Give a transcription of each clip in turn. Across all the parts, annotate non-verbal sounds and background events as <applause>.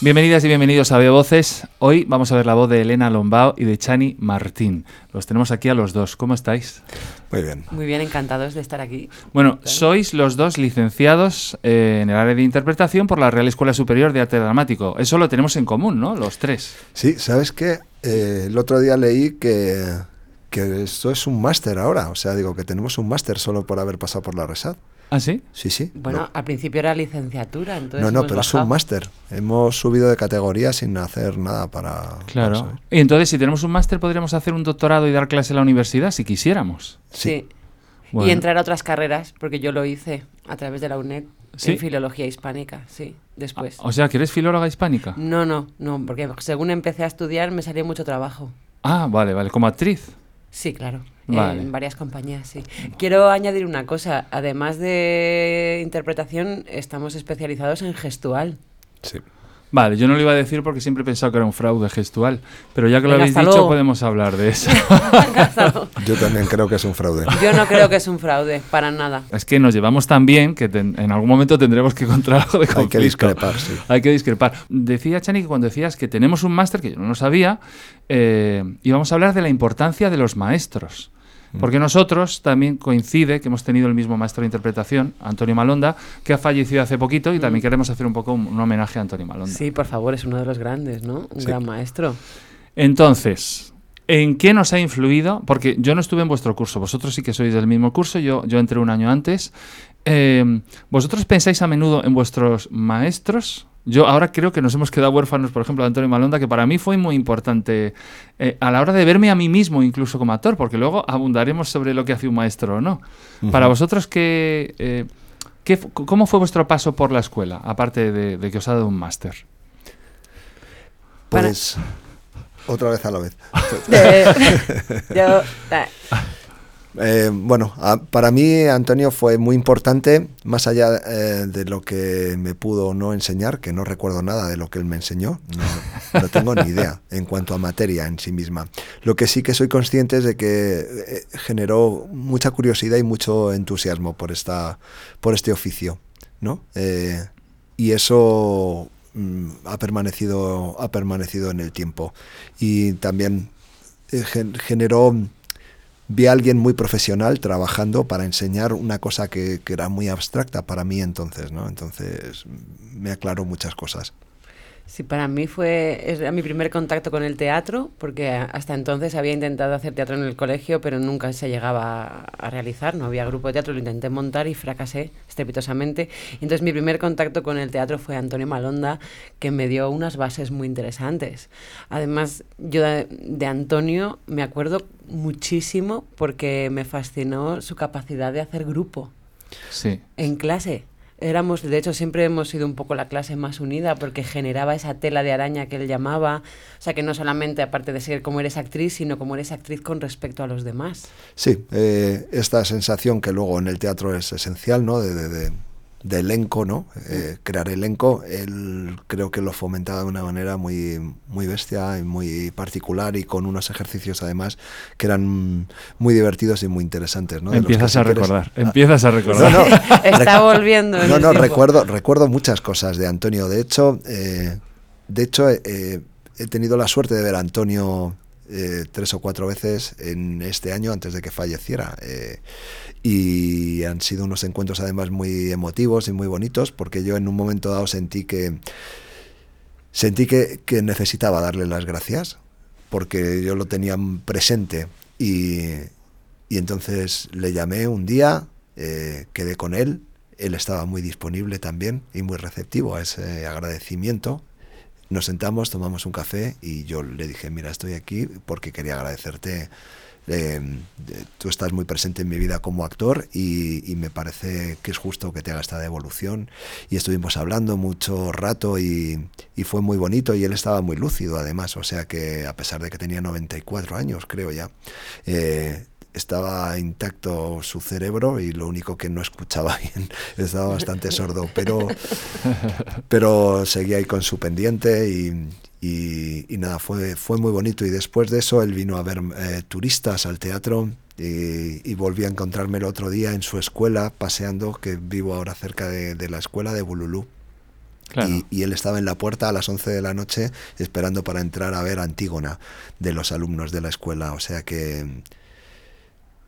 Bienvenidas y bienvenidos a Veo Voces. Hoy vamos a ver la voz de Elena Lombao y de Chani Martín. Los tenemos aquí a los dos. ¿Cómo estáis? Muy bien. Muy bien, encantados de estar aquí. Bueno, sois los dos licenciados eh, en el área de interpretación por la Real Escuela Superior de Arte Dramático. Eso lo tenemos en común, ¿no? Los tres. Sí, ¿sabes qué? Eh, el otro día leí que, que esto es un máster ahora. O sea, digo que tenemos un máster solo por haber pasado por la RESAD. ¿Ah, sí? Sí, sí. Bueno, No. al principio era licenciatura, entonces. No, no, pero es un máster. Hemos subido de categoría sin hacer nada para... Claro. Y entonces, si tenemos un máster, podríamos hacer un doctorado y dar clase en la universidad, si quisiéramos. Sí. Bueno. Y entrar a otras carreras, porque yo lo hice a través de la UNED ¿Sí? en filología hispánica, sí, después. O sea, que eres filóloga hispánica. No, no, no, porque según empecé a estudiar me salía mucho trabajo. Ah, vale, vale. Como actriz. Sí, claro. Vale. En varias compañías, sí. Quiero añadir una cosa. Además de interpretación, estamos especializados en gestual. Sí. Vale, yo no lo iba a decir porque siempre he pensado que era un fraude gestual, pero ya que lo Venga, habéis dicho luego. podemos hablar de eso. <laughs> <laughs> Yo también creo que es un fraude. Yo no creo que es un fraude, para nada. es que nos llevamos tan bien que ten- en algún momento tendremos que encontrar algo de Hay conflicto. que discrepar, sí. <laughs> Hay que discrepar. Decía Chani que cuando decías que tenemos un máster, que yo no lo sabía, eh, íbamos a hablar de la importancia de los maestros. Mm. Porque nosotros también coincide que hemos tenido el mismo maestro de interpretación, Antonio Malonda, que ha fallecido hace poquito y también queremos hacer un poco un, un homenaje a Antonio Malonda. Sí, por favor, es uno de los grandes, ¿no? Un Sí. gran maestro. Entonces, ¿en qué nos ha influido? Porque yo no estuve en vuestro curso, vosotros sí que sois del mismo curso, yo, yo entré un año antes. Eh, ¿Vosotros pensáis a menudo en vuestros maestros? Yo ahora creo que nos hemos quedado huérfanos, por ejemplo, de Antonio Malonda, que para mí fue muy importante eh, a la hora de verme a mí mismo, incluso como actor, porque luego abundaremos sobre lo que hace un maestro o no. Para vosotros, ¿qué, eh, qué ¿cómo fue vuestro paso por la escuela, aparte de, de que os ha dado un máster? Para- Pues... <laughs> Otra vez a la vez. <laughs> <laughs> Yo, ah, Eh, bueno, a- para mí Antonio fue muy importante, más allá eh, de lo que me pudo no enseñar, que no recuerdo nada de lo que él me enseñó, no, no tengo ni idea <laughs> en cuanto a materia en sí misma. Lo que sí que soy consciente es de que eh, generó mucha curiosidad y mucho entusiasmo por, esta, por este oficio, ¿no? Y eso mm, ha, permanecido, ha permanecido en el tiempo. Y también gen- generó vi a alguien muy profesional trabajando para enseñar una cosa que, que era muy abstracta para mí entonces, ¿no? Entonces me aclaró muchas cosas. sí, para mí fue era mi primer contacto con el teatro, porque hasta entonces había intentado hacer teatro en el colegio, pero nunca se llegaba a, realizar, no había grupo de teatro, lo intenté montar y fracasé estrepitosamente. Entonces mi primer contacto con el teatro fue Antonio Malonda, que me dio unas bases muy interesantes. Además, yo de Antonio me acuerdo muchísimo porque me fascinó su capacidad de hacer grupo Sí. en clase. Éramos, de hecho, siempre hemos sido un poco la clase más unida porque generaba esa tela de araña que él llamaba. O sea, que no solamente, aparte de ser como eres actriz, sino como eres actriz con respecto a los demás. Sí, eh, esta sensación que luego en el teatro es esencial, ¿no? De, de- de- de elenco, ¿no? Eh, crear elenco, él creo que lo fomentaba de una manera muy, muy bestia y muy particular y con unos ejercicios además que eran muy divertidos y muy interesantes, ¿no? De Empiezas a recordar, Ah, empiezas a recordar. No, no, <laughs> Está volviendo. en No, no, tiempo. recuerdo, recuerdo muchas cosas de Antonio. De hecho, eh, de hecho eh, he tenido la suerte de ver a Antonio eh, tres o cuatro veces en este año antes de que falleciera. eh, y han sido unos encuentros además muy emotivos y muy bonitos porque yo en un momento dado sentí que sentí que, que necesitaba darle las gracias porque yo lo tenía presente y, y entonces le llamé un día, eh, quedé con él, él estaba muy disponible también y muy receptivo a ese agradecimiento. Nos sentamos, tomamos un café y yo le dije, mira, estoy aquí porque quería agradecerte. de- tú estás muy presente en mi vida como actor y, me parece que es justo que te haga esta devolución. Y estuvimos hablando mucho rato y, y fue muy bonito y él estaba muy lúcido además, o sea que a pesar de que tenía 94 años, creo ya, eh, estaba intacto su cerebro y lo único que no escuchaba <laughs> bien, estaba bastante sordo, pero, <laughs> pero seguía ahí con su pendiente y, y- y nada, fue, fue muy bonito. Y después de eso él vino a ver eh, turistas al teatro y, y volví a encontrarme el otro día en su escuela paseando, que vivo ahora cerca de, de la escuela de Bululú. Claro. Y, y él estaba en la puerta a las 11 de la noche esperando para entrar a ver Antígona de los alumnos de la escuela. O sea que,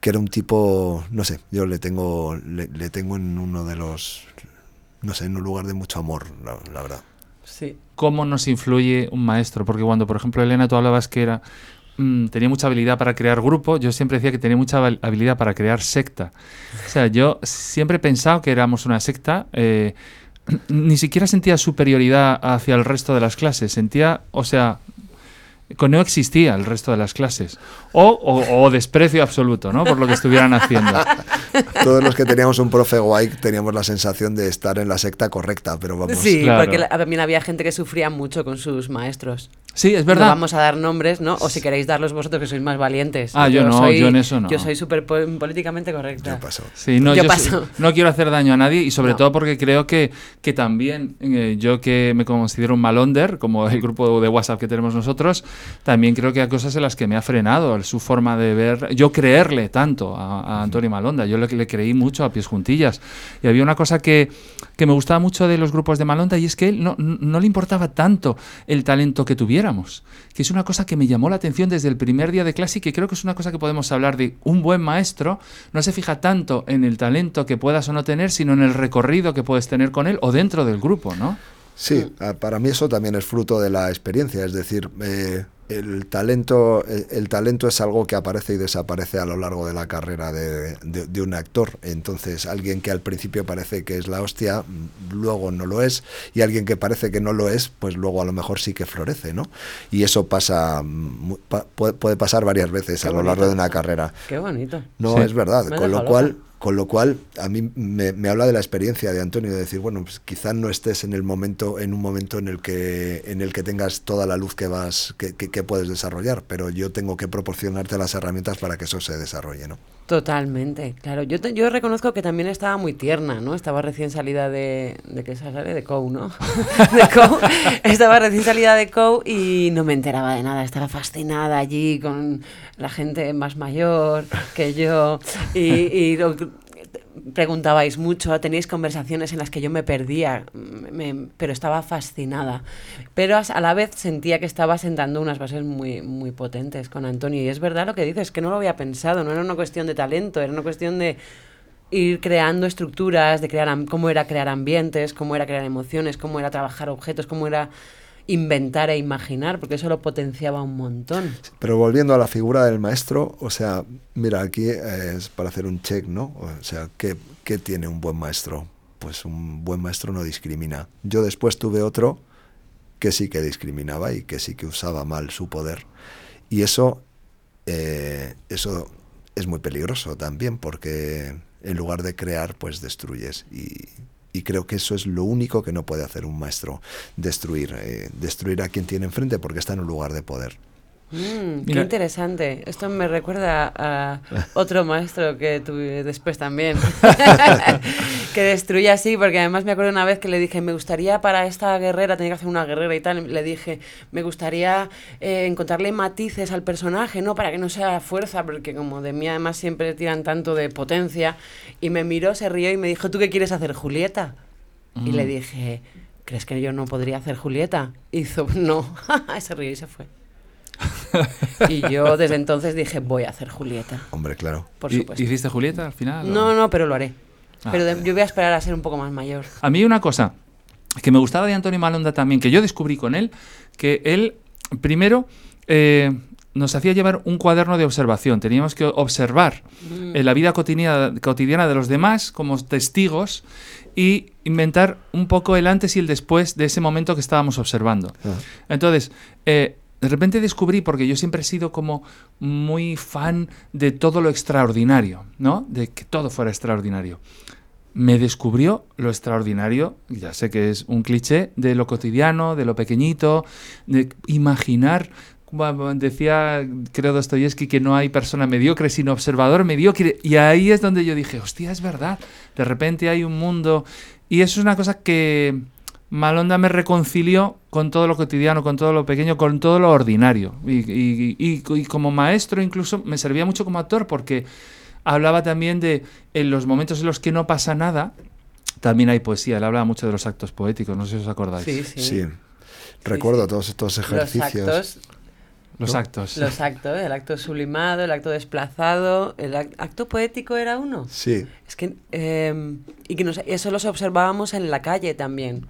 que era un tipo, no sé, yo le tengo, le, le tengo en uno de los, no sé, en un lugar de mucho amor, la, la verdad. Sí. ¿Cómo nos influye un maestro? Porque cuando, por ejemplo, Elena, tú hablabas que era mm, tenía mucha habilidad para crear grupo, yo siempre decía que tenía mucha hab- habilidad para crear secta. O sea, yo siempre he pensado que éramos una secta. eh, <clears throat> ni siquiera sentía superioridad hacia el resto de las clases. Sentía, o sea, que no existía el resto de las clases. O, o- o desprecio absoluto, ¿no? Por lo que estuvieran haciendo. <laughs> Todos los que teníamos un profe guay teníamos la sensación de estar en la secta correcta, pero vamos. Sí, Claro. porque también había gente que sufría mucho con sus maestros. Sí, es No verdad. vamos a dar nombres, ¿no? O si queréis darlos vosotros que sois más valientes. Ah, yo no, yo en eso no. Yo soy súper po- políticamente correcta. ¿Qué pasó? Sí, no, Yo yo, paso. no quiero hacer daño a nadie y sobre No. todo porque creo que, que también eh, yo que me considero un malonder, como el grupo de WhatsApp que tenemos nosotros, también creo que hay cosas en las que me ha frenado su forma de ver, yo creerle tanto a, a Antonio Malonda, yo le, le creí mucho a pies juntillas. Y había una cosa que, que me gustaba mucho de los grupos de Malonda y es que él no, no le importaba tanto el talento que tuviéramos, que es una cosa que me llamó la atención desde el primer día de clase y que creo que es una cosa que podemos hablar de un buen maestro, no se fija tanto en el talento que puedas o no tener, sino en el recorrido que puedes tener con él o dentro del grupo, ¿no? Sí, a- para mí eso también es fruto de la experiencia, es decir, eh, el talento, el, el talento es algo que aparece y desaparece a lo largo de la carrera de, de- de un actor. Entonces, alguien que al principio parece que es la hostia, luego no lo es, y alguien que parece que no lo es, pues luego a lo mejor sí que florece, ¿no? Y eso pasa, puede, puede pasar varias veces Qué a lo largo de una carrera. Qué bonito. No, Sí. es verdad. Me Con lo cual, loca. Con lo cual, a mí me, me habla de la experiencia de Antonio, de decir, bueno, pues quizás no estés en el momento, en un momento en el que, en el que tengas toda la luz que vas, que, que- puedes desarrollar, pero yo tengo que proporcionarte las herramientas para que eso se desarrolle, ¿no? Totalmente, claro. Yo, te- yo reconozco que también estaba muy tierna, ¿no? Estaba recién salida de... ¿De qué sale? De COU, ¿no? <laughs> de COU. Estaba recién salida de COU y no me enteraba de nada. Estaba fascinada allí con la gente más mayor que yo. Y, y preguntabais mucho, teníais conversaciones en las que yo me perdía, me- pero estaba fascinada. Pero a la vez sentía que estaba sentando unas bases muy, muy potentes con Antonio. Y es verdad lo que dices, que no lo había pensado, no era una cuestión de talento, era una cuestión de ir creando estructuras, de crear cómo era crear ambientes, cómo era crear emociones, cómo era trabajar objetos, cómo era inventar e imaginar, porque eso lo potenciaba un montón. Pero volviendo a la figura del maestro, o sea, mira, aquí eh, es para hacer un check, ¿no? O sea, ¿qué, qué tiene un buen maestro? Pues un buen maestro no discrimina. Yo después tuve otro que sí que discriminaba y que sí que usaba mal su poder. Y eso, eh, eso es muy peligroso también, porque en lugar de crear, pues destruyes. Y, y creo que eso es lo único que no puede hacer un maestro, destruir, eh, destruir a quien tiene enfrente porque está en un lugar de poder. Mm, qué interesante. Esto me recuerda a <laughs> otro maestro que tuve después también. <laughs> que destruía así, porque además me acuerdo una vez que le dije, me gustaría para esta guerrera, tenía que hacer una guerrera y tal, le dije, me gustaría eh, encontrarle matices al personaje, ¿no? Para que no sea fuerza, porque como de mí además siempre tiran tanto de potencia. Y me miró, se rió y me dijo, ¿tú qué quieres hacer, Julieta? Y le Mm. dije, ¿crees que yo no podría hacer Julieta? Hizo, no, <laughs> se rió y se fue. <laughs> Y yo desde entonces dije, voy a hacer Julieta, Hombre, claro. por ¿Y- supuesto. ¿Hiciste Julieta al final? o- No, no, pero lo haré. Ah. Pero de- yo voy a esperar a ser un poco más mayor. A mí una cosa que me gustaba de Antonio Malonda también, que yo descubrí con él, que él primero eh, nos hacía llevar un cuaderno de observación. Teníamos que observar Mm. eh, la vida cotidiana, cotidiana de los demás como testigos y inventar un poco el antes y el después de ese momento que estábamos observando. Ah. Entonces, eh, de repente descubrí, porque yo siempre he sido como muy fan de todo lo extraordinario, ¿no? De que todo fuera extraordinario. Me descubrió lo extraordinario, ya sé que es un cliché, de lo cotidiano, de lo pequeñito, de imaginar. Decía, creo Dostoyevsky, que no hay persona mediocre, sino observador mediocre. Y ahí es donde yo dije, hostia, es verdad. De repente hay un mundo. Y eso es una cosa que, Malonda me reconcilió con todo lo cotidiano, con todo lo pequeño, con todo lo ordinario. Y, y- y- y como maestro incluso me servía mucho como actor porque hablaba también de en los momentos en los que no pasa nada, también hay poesía. Él hablaba mucho de los actos poéticos, no sé si os acordáis. Sí, sí. Sí. Recuerdo sí. todos estos Los ejercicios. actos, Los ¿no? actos. los actos, el acto sublimado, el acto desplazado, el ac- acto poético era uno. Sí, Es que, eh, y que nos- eso los observábamos en la calle también.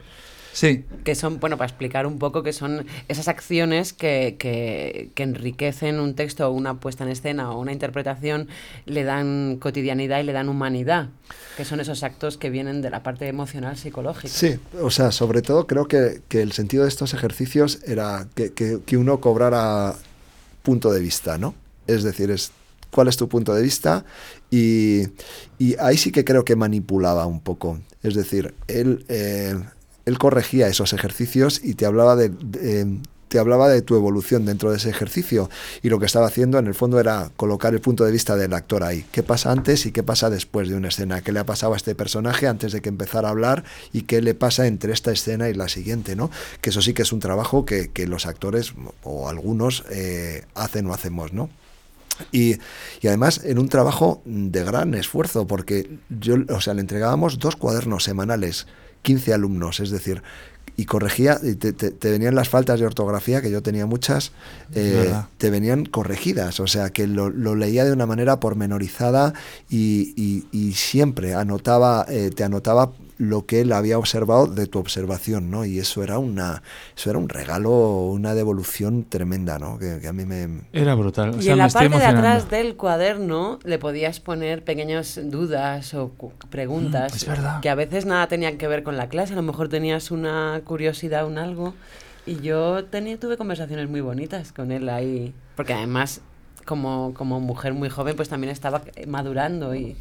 Sí, que son, bueno, para explicar un poco que son esas acciones que, que, que enriquecen un texto o una puesta en escena o una interpretación, le dan cotidianidad y le dan humanidad, que son esos actos que vienen de la parte emocional psicológica. sí. O sea, sobre todo creo que, que el sentido de estos ejercicios era que, que- que uno cobrara punto de vista, ¿no? Es decir, es cuál es tu punto de vista y, y ahí sí que creo que manipulaba un poco. Es decir, él, eh, él corregía esos ejercicios y te hablaba de, de- te hablaba de tu evolución dentro de ese ejercicio y lo que estaba haciendo en el fondo era colocar el punto de vista del actor ahí. ¿Qué pasa antes y qué pasa después de una escena? ¿Qué le ha pasado a este personaje antes de que empezara a hablar y qué le pasa entre esta escena y la siguiente? ¿no? Que eso sí que es un trabajo que, que los actores o algunos eh, hacen o hacemos, ¿no? Y, y además en un trabajo de gran esfuerzo, porque yo, o sea, le entregábamos dos cuadernos semanales, 15 alumnos, es decir, y corregía, y te, te- te venían las faltas de ortografía, que yo tenía muchas, eh, te venían corregidas, o sea, que lo, lo leía de una manera pormenorizada y, y- y siempre anotaba, eh, te anotaba lo que él había observado de tu observación, ¿no? Y eso era una, eso era un regalo, una devolución tremenda, ¿no? Que, que a mí me, era brutal. O Y sea, en la parte de atrás del cuaderno le podías poner pequeñas dudas o preguntas Mm, es verdad. que a veces nada tenían que ver con la clase, a lo mejor tenías una curiosidad, un algo. Y yo tenía, tuve conversaciones muy bonitas con él ahí, porque además como, como mujer muy joven pues también estaba madurando y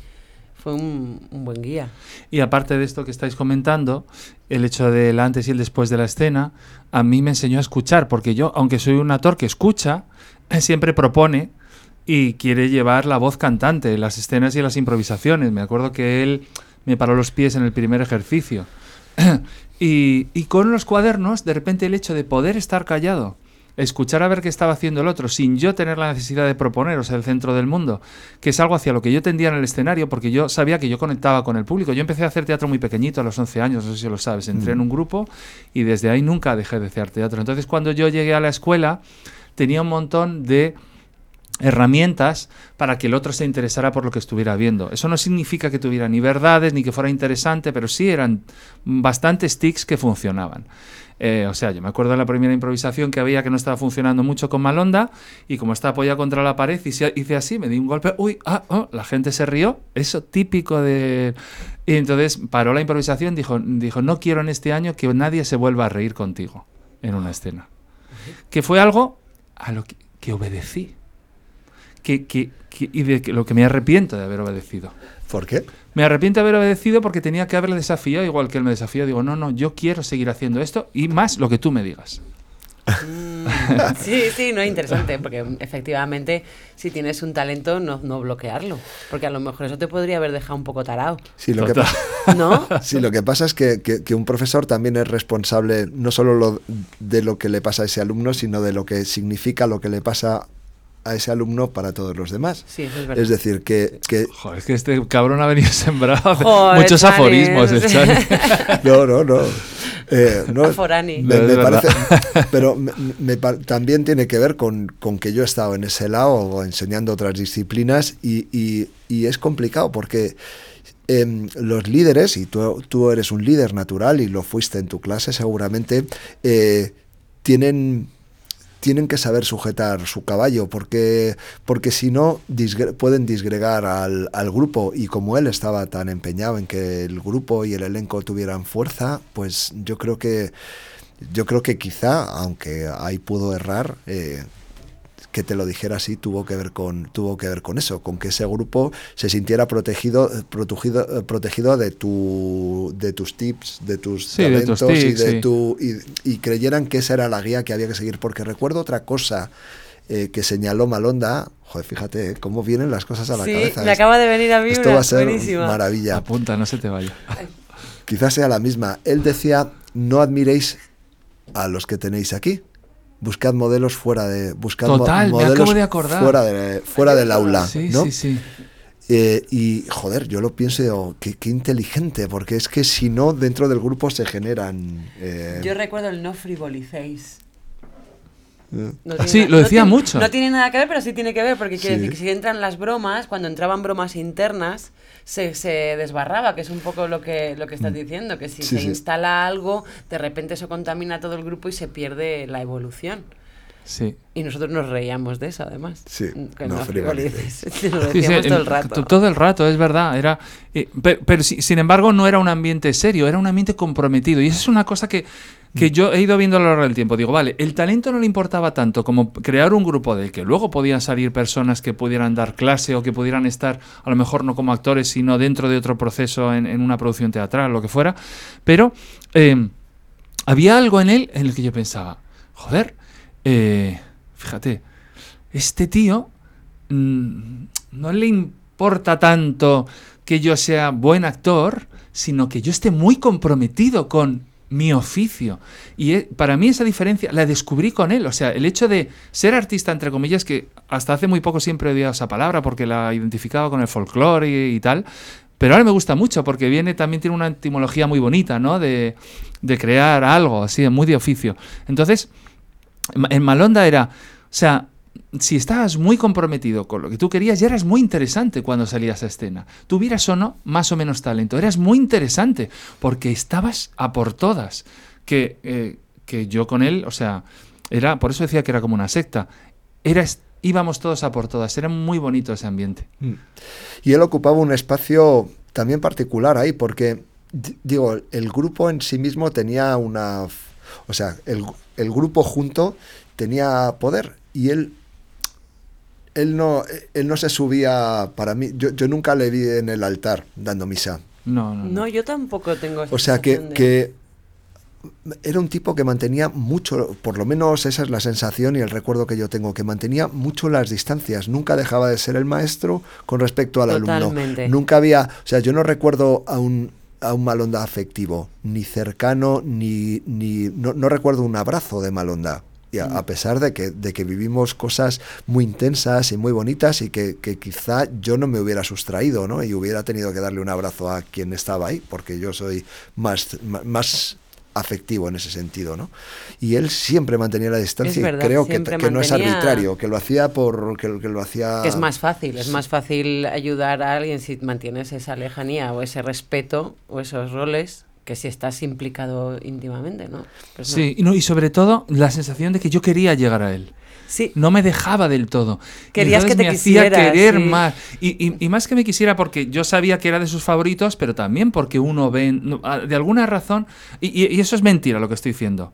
fue un, buen guía. Y aparte de esto que estáis comentando, el hecho del antes y el después de la escena, a mí me enseñó a escuchar, porque yo, aunque soy un actor que escucha, <laughs> siempre propone y quiere llevar la voz cantante las escenas y las improvisaciones. Me acuerdo que él me paró los pies en el primer ejercicio. <clears throat> y con los cuadernos, de repente el hecho de poder estar callado, escuchar a ver qué estaba haciendo el otro, sin yo tener la necesidad de proponer, o sea, el centro del mundo, que es algo hacia lo que yo tendía en el escenario, porque yo sabía que yo conectaba con el público. Yo empecé a hacer teatro muy pequeñito, a los 11 años, no sé si lo sabes. Entré en un grupo y desde ahí nunca dejé de hacer teatro. Entonces, cuando yo llegué a la escuela, tenía un montón de herramientas para que el otro se interesara por lo que estuviera viendo. Eso no significa que tuviera ni verdades ni que fuera interesante, pero sí eran bastantes tics que funcionaban. Eh, o sea, yo me acuerdo de la primera improvisación que había que no estaba funcionando mucho con Malonda y como estaba apoyada contra la pared y se- hice así, me di un golpe, uy, ah, oh, la gente se rió, eso típico de... Y entonces paró la improvisación, dijo, dijo, no quiero en este año que nadie se vuelva a reír contigo en una escena. Que fue algo a lo que, que obedecí que, que- que- y de que- lo que me arrepiento de haber obedecido. ¿Por qué? Me arrepiento de haber obedecido porque tenía que haberle desafiado igual que él me desafió. Digo, no, no, yo quiero seguir haciendo esto y más lo que tú me digas. Mm, sí, sí, no es interesante, porque efectivamente si tienes un talento no, no bloquearlo, porque a lo mejor eso te podría haber dejado un poco tarado, Sí, lo que, Total. pa- ¿no? <laughs> sí, lo que pasa es que, que- que un profesor también es responsable no solo lo- de lo que le pasa a ese alumno, sino de lo que significa lo que le pasa a ese alumno para todos los demás. Sí, eso es verdad. Es decir, que, que- Joder, es que este cabrón ha venido <laughs> sembrado de Joder, muchos Chani. aforismos. el Chani. <laughs> no, no, no. Eh, no, Aforani. me- parece- pero me- me pa- también tiene que ver con, con que yo he estado en ese lado enseñando otras disciplinas y, y- y es complicado porque em, los líderes, y tú, tú eres un líder natural y lo fuiste en tu clase seguramente, eh, tienen tienen que saber sujetar su caballo porque porque si no pueden disgregar al, al grupo. Y como él estaba tan empeñado en que el grupo y el elenco tuvieran fuerza pues yo creo que yo creo que quizá aunque ahí pudo errar eh, que te lo dijera así tuvo que ver con tuvo que ver con eso con que ese grupo se sintiera protegido eh, protegido eh, protegido de tu de tus tips de tus Sí, de tus talentos y de sí. tu y, y creyeran que esa era la guía que había que seguir. Porque recuerdo otra cosa eh, que señaló Malonda. Joder fíjate eh, cómo vienen las cosas a la sí, cabeza. me Es- acaba de venir a mí esto una va a ser buenísima. maravilla. Apunta, no se te vaya. quizás sea la misma. Él decía no admiréis a los que tenéis aquí buscad modelos fuera de buscad mo- Total, me modelos acabo de acordar. fuera de fuera del aula Sí, ¿no? sí, sí. Eh, y joder, yo lo pienso, qué, qué, inteligente, porque es que si no, dentro del grupo se generan... Eh... Yo recuerdo el no frivolicéis. No sí, lo decía no mucho. No tiene nada que ver, pero sí tiene que ver, porque quiere sí. decir que si entran las bromas, cuando entraban bromas internas, se, se, desbarraba, que es un poco lo que, lo que estás diciendo, que si Sí, se sí. instala algo, de repente eso contamina todo el grupo y se pierde la evolución. Sí. Y nosotros nos reíamos de eso, además. Sí, Que no no frivolices. frivolices. <laughs> Lo Sí, sí, decíamos todo el rato. to- Todo el rato, es verdad. Era, eh, pe- pero, si- sin embargo, no era un ambiente serio, era un ambiente comprometido. Y esa es una cosa que, Mm. que yo he ido viendo a lo largo del tiempo. Digo, vale, el talento no le importaba tanto como crear un grupo del que luego podían salir personas que pudieran dar clase o que pudieran estar, a lo mejor no como actores, sino dentro de otro proceso en, en una producción teatral, lo que fuera. Pero eh, había algo en él en el que yo pensaba, joder, eh, fíjate, este tío mm, no le importa tanto que yo sea buen actor, sino que yo esté muy comprometido con mi oficio. Y eh, para mí esa diferencia la descubrí con él. O sea, el hecho de ser artista, entre comillas, que hasta hace muy poco siempre he odiado esa palabra porque la identificaba con el folclore y, tal. Pero ahora me gusta mucho porque viene, también tiene una etimología muy bonita, ¿no? De, de crear algo, así, muy de oficio. Entonces, en Malonda era, o sea, si estabas muy comprometido con lo que tú querías, ya eras muy interesante cuando salías a escena. Tuvieras o no más o menos talento, eras muy interesante porque estabas a por todas. Que, eh, que yo con él, o sea, era, por eso decía que era como una secta. Íbamos todos a por todas, era muy bonito ese ambiente. Y él ocupaba un espacio también particular ahí, porque, digo, el grupo en sí mismo tenía una... O sea, el, el grupo junto tenía poder y él... Él no, él no se subía para mí. Yo, yo nunca le vi en el altar dando misa. No, no, no. No, yo tampoco tengo esa O sea, que, de- que era un tipo que mantenía mucho, por lo menos esa es la sensación y el recuerdo que yo tengo, que mantenía mucho las distancias. Nunca dejaba de ser el maestro con respecto al Totalmente. alumno. Nunca había, o sea, yo no recuerdo a un a un Malonda afectivo, ni cercano, ni, ni no, no recuerdo un abrazo de Malonda. Y a, a pesar de que, de que vivimos cosas muy intensas y muy bonitas y que, que quizá yo no me hubiera sustraído, ¿no? Y hubiera tenido que darle un abrazo a quien estaba ahí, porque yo soy más, más afectivo en ese sentido, ¿no? Y él siempre mantenía la distancia verdad, y creo que, no es arbitrario, que lo hacía por que, que lo hacía es más fácil, es más fácil ayudar a alguien si mantienes esa lejanía o ese respeto o esos roles que si estás implicado íntimamente, ¿no? Pues no. Sí, y, no, y sobre todo la sensación de que yo quería llegar a él. Sí, no me dejaba del todo. Querías que te me hacía quisiera, querer sí. más. Y, y- y más que me quisiera porque yo sabía que era de sus favoritos, pero también porque uno ve, ah, de alguna razón, y, y- y eso es mentira lo que estoy diciendo.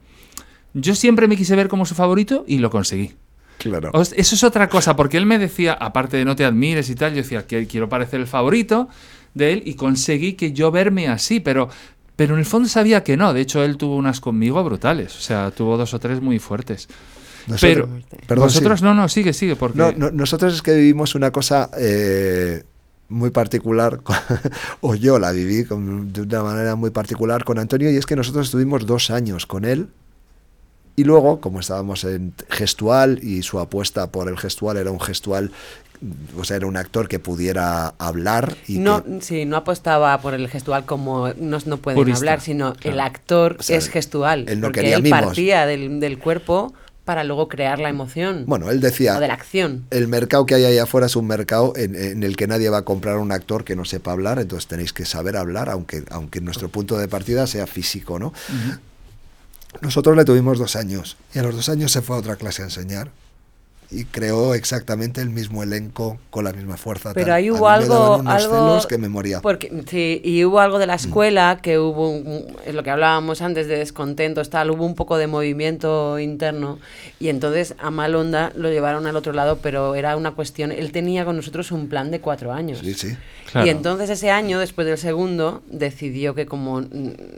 Yo siempre me quise ver como su favorito y lo conseguí. Claro. Eso es otra cosa, porque él me decía, aparte de no te admires y tal, yo decía que quiero parecer el favorito de él y conseguí que yo verme así, pero, pero en el fondo sabía que no. De hecho, él tuvo unas conmigo brutales, o sea, tuvo dos o tres muy fuertes. Nosotros- pero perdón, sí. no, no, sigue, sigue, porque... No, no, nosotros es que vivimos una cosa eh, muy particular, con- <laughs> o yo la viví con- de una manera muy particular con Antonio, y es que nosotros estuvimos dos años con él, y luego, como estábamos en gestual, y su apuesta por el gestual era un gestual, o sea, era un actor que pudiera hablar y no, que- sí, no apostaba por el gestual como no, no pueden Purista, hablar, sino claro. el actor O sea, es gestual. él no porque quería él mimos. partía del, del cuerpo para luego crear la emoción. Bueno, él decía, o de la acción. el mercado que hay ahí afuera es un mercado en, en el que nadie va a comprar a un actor que no sepa hablar, entonces tenéis que saber hablar, aunque, aunque nuestro punto de partida sea físico, ¿no? Nosotros le tuvimos dos años y a los dos años se fue a otra clase a enseñar y creó exactamente el mismo elenco con la misma fuerza. Pero tal. ahí A hubo algo, unos algo celos que me moría. Porque, sí, y hubo algo de la escuela que hubo, un- es lo que hablábamos antes de descontentos, tal, hubo un poco de movimiento interno y entonces a Malonda lo llevaron al otro lado, pero era una cuestión, él tenía con nosotros un plan de cuatro años. Sí, sí. Claro. Y entonces ese año, después del segundo, decidió que como mm,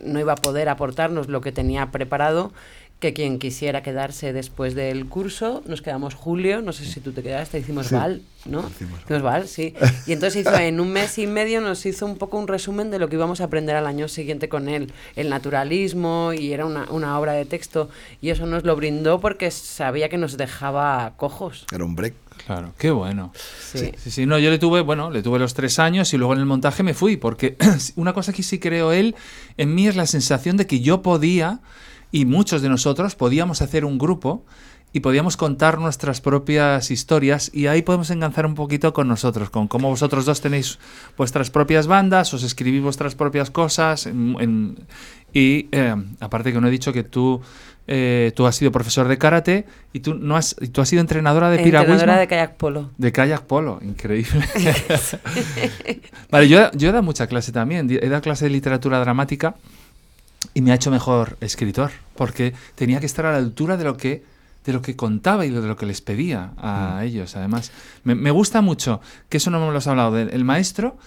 no iba a poder aportarnos lo que tenía preparado, que quien quisiera quedarse después del curso, nos quedamos Julio, no sé si tú te quedaste, hicimos Sí. Val, ¿no? Hicimos Hicimos Val, sí. Y entonces hizo, en un mes y medio nos hizo un poco un resumen de lo que íbamos a aprender al año siguiente con él, el naturalismo, y era una, una obra de texto, y eso nos lo brindó porque sabía que nos dejaba cojos. Era un break. Claro, qué bueno. Sí. Sí, sí, no, yo le tuve, bueno, le tuve los tres años y luego en el montaje me fui, porque <clears throat> una cosa que sí creo él en mí es la sensación de que yo podía, y muchos de nosotros podíamos hacer un grupo y podíamos contar nuestras propias historias y ahí podemos enganzar un poquito con nosotros, con cómo vosotros dos tenéis vuestras propias bandas, os escribís vuestras propias cosas en- en- y eh, aparte que no he dicho que tú eh, tú has sido profesor de karate y tú no has y tú has sido entrenadora de piragüismo Entrenadora de kayak polo. de kayak polo, increíble. <laughs> vale, yo, yo he dado mucha clase también. He dado clase de literatura dramática y me ha hecho mejor escritor, porque tenía que estar a la altura de lo que, de lo que contaba y de lo que les pedía a ellos. Además, me, me gusta mucho, que eso no me lo has hablado, del el maestro.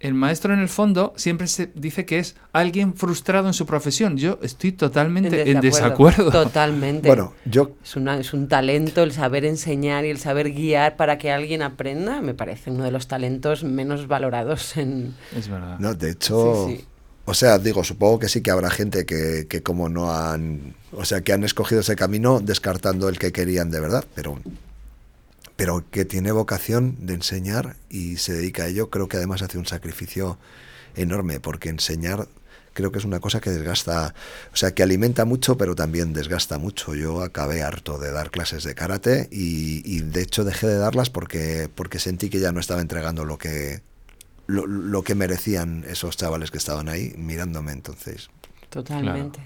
El maestro en el fondo siempre se dice que es alguien frustrado en su profesión. Yo estoy totalmente en desacuerdo. Totalmente. Bueno, yo Es, una, es un talento el saber enseñar y el saber guiar para que alguien aprenda. Me parece uno de los talentos menos valorados en... Es verdad. No, de hecho, Sí, sí. O sea, digo, supongo que sí que habrá gente que, que como no han, o sea, que han escogido ese camino descartando el que querían de verdad, pero, pero que tiene vocación de enseñar y se dedica a ello, creo que además hace un sacrificio enorme, porque enseñar creo que es una cosa que desgasta, o sea, que alimenta mucho, pero también desgasta mucho. Yo acabé harto de dar clases de karate y, y de hecho dejé de darlas porque, porque sentí que ya no estaba entregando lo que, lo, lo que merecían esos chavales que estaban ahí mirándome entonces. Totalmente.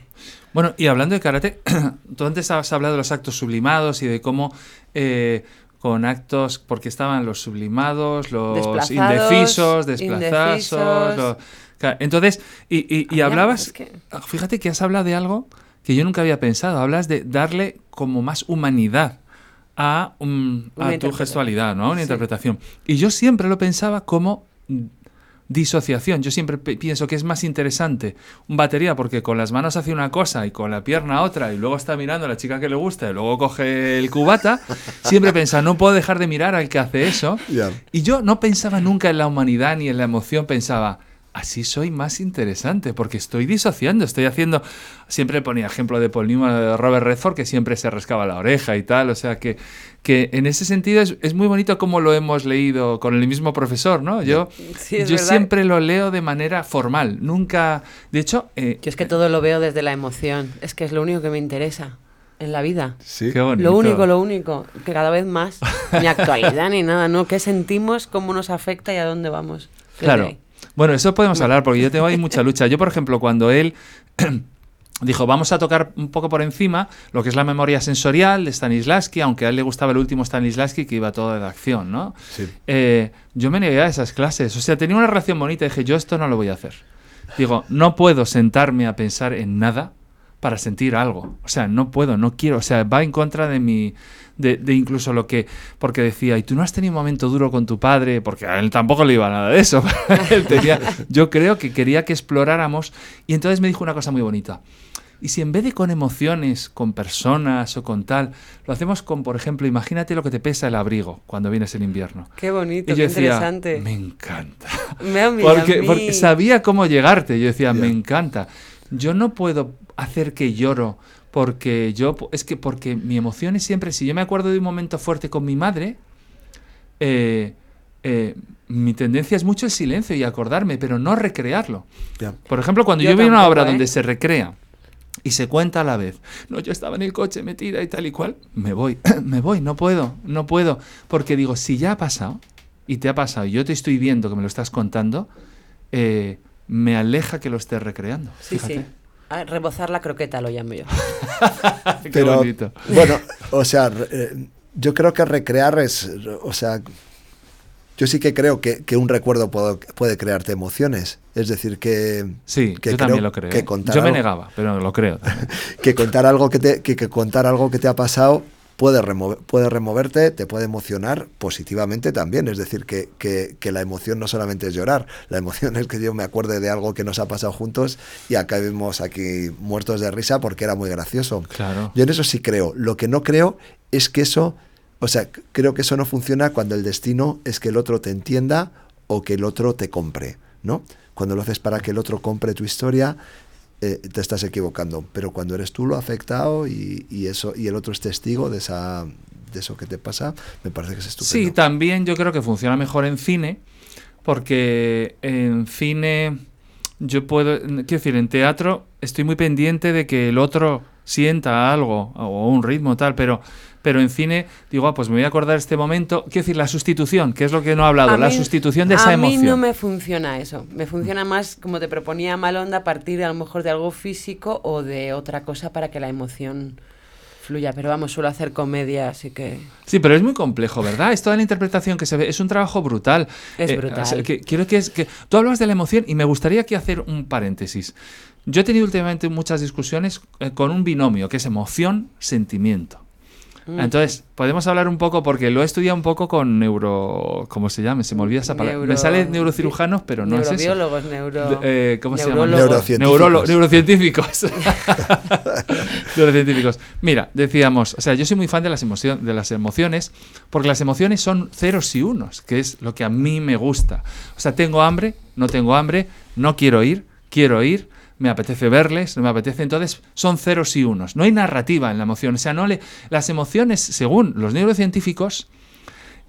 Bueno, y hablando de karate, <clears throat> tú antes has hablado de los actos sublimados y de cómo eh, con actos, porque estaban los sublimados, los Desplazados, indecisos, desplazados. indecisos. los- Claro, entonces, y, y- hablabas, es que- fíjate que has hablado de algo que yo nunca había pensado, hablas de darle como más humanidad a, un- Una a tu gestualidad, ¿no? Una Sí. interpretación. Y yo siempre lo pensaba como disociación. Yo siempre pienso que es más interesante un batería porque con las manos hace una cosa y con la pierna otra y luego está mirando a la chica que le gusta y luego coge el cubata. <laughs> Siempre piensa, no puedo dejar de mirar al que hace eso. Y yo no pensaba nunca en la humanidad ni en la emoción, pensaba, así soy más interesante, porque estoy disociando, estoy haciendo... Siempre ponía ejemplo de Paul Newman, de Robert Redford, que siempre se rascaba la oreja y tal, o sea que, que en ese sentido es, es muy bonito como lo hemos leído con el mismo profesor, ¿no? Yo, Sí, yo verdad. siempre lo leo de manera formal, nunca... De hecho... eh, Yo es que todo lo veo desde la emoción. Es que es lo único que me interesa en la vida. Sí. qué bonito. Lo único, lo único, que cada vez más, ni actualidad ni nada, ¿no? ¿Qué sentimos, cómo nos afecta y a dónde vamos? ¿Qué es lo Claro. Bueno, eso podemos hablar porque yo tengo ahí mucha lucha. Yo, por ejemplo, cuando él <clears throat> dijo, vamos a tocar un poco por encima lo que es la memoria sensorial de Stanislavski, aunque a él le gustaba el último Stanislavski que iba todo de acción, ¿no? Sí. Eh, yo me negué a esas clases. O sea, tenía una relación bonita y dije, yo esto no lo voy a hacer. Digo, no puedo sentarme a pensar en nada para sentir algo. O sea, no puedo, no quiero. O sea, va en contra de mi. De, de incluso lo que. Porque decía, ¿y tú no has tenido un momento duro con tu padre? Porque a él tampoco le iba nada de eso. <laughs> él tenía, yo creo que quería que exploráramos. Y entonces me dijo una cosa muy bonita. Y si en vez de con emociones, con personas o con tal, lo hacemos con, por ejemplo, imagínate lo que te pesa el abrigo cuando vienes en invierno. Qué bonito, Y qué yo decía, interesante. me encanta. Me ha mirado a Porque, porque sabía cómo llegarte. Yo decía, me encanta. Yo no puedo hacer que lloro porque yo, es que porque mi emoción es siempre, si yo me acuerdo de un momento fuerte con mi madre, eh, eh, mi tendencia es mucho el silencio y acordarme, pero no recrearlo. Por ejemplo, cuando yo, Yo veo una obra ¿eh? donde se recrea y se cuenta a la vez, no, yo estaba en el coche metida y tal y cual, me voy, <coughs> me voy, no puedo, no puedo, porque digo, si ya ha pasado y te ha pasado y yo te estoy viendo que me lo estás contando, eh, me aleja que lo estés recreando. Sí, Fíjate. sí. Ah, rebozar la croqueta lo llamo yo. <laughs> Qué Pero, bonito. bueno, o sea, re- eh, yo creo que recrear es, o sea, yo sí que creo que, que un recuerdo puedo- puede crearte emociones. Es decir, que, Sí, que yo creo también lo creo. que ¿eh? contar Yo me algo- negaba, pero lo creo. <laughs> que contar algo que te, que, que contar algo que te ha pasado puede, remover, puede removerte, te puede emocionar positivamente también. Es decir, que, que, que la emoción no solamente es llorar, la emoción <laughs> es que yo me acuerde de algo que nos ha pasado juntos y acabemos aquí muertos de risa porque era muy gracioso. Claro. Yo en eso sí creo. Lo que no creo es que eso, o sea, creo que eso no funciona cuando el destino es que el otro te entienda o que el otro te compre, ¿no? Cuando lo haces para que el otro compre tu historia, eh, te estás equivocando. Pero cuando eres tú lo afectado y, y eso y el otro es testigo de esa de eso que te pasa, me parece que es estupendo. Sí, también yo creo que funciona mejor en cine, porque en cine yo puedo, quiero decir, en teatro estoy muy pendiente de que el otro sienta algo o un ritmo tal, pero pero en cine digo, ah, pues me voy a acordar este momento. Quiero decir, la sustitución, que es lo que no he hablado, A la mí- sustitución de esa a emoción. mí no me funciona eso. Me funciona más, como te proponía Malonda, a partir a lo mejor de algo físico o de otra cosa para que la emoción fluya. Pero vamos, suelo hacer comedia, así que... Sí, pero es muy complejo, ¿verdad? Es toda la interpretación que se ve. Es un trabajo brutal. Es Eh, brutal. o sea, que, quiero que, es, que tú hablabas de la emoción y me gustaría aquí hacer un paréntesis. Yo he tenido últimamente muchas discusiones eh, con un binomio que es emoción-sentimiento. Mm. Entonces, podemos hablar un poco, porque lo he estudiado un poco con neuro... ¿Cómo se llama? Se me olvida esa palabra. Neuro- Me sale neurocirujanos, pero no es eso. Neurobiólogos, neuro... Eh, ¿Cómo se llama? Neurocientíficos. Neurolo- neurocientíficos. <laughs> neurocientíficos. Mira, decíamos, o sea, yo soy muy fan de las, emocio- de las emociones, porque las emociones son ceros y unos, que es lo que a mí me gusta. O sea, tengo hambre, no tengo hambre, no quiero ir, quiero ir, me apetece verles, no me apetece, entonces son ceros y unos. No hay narrativa en la emoción. O sea, no le, las emociones, según los neurocientíficos,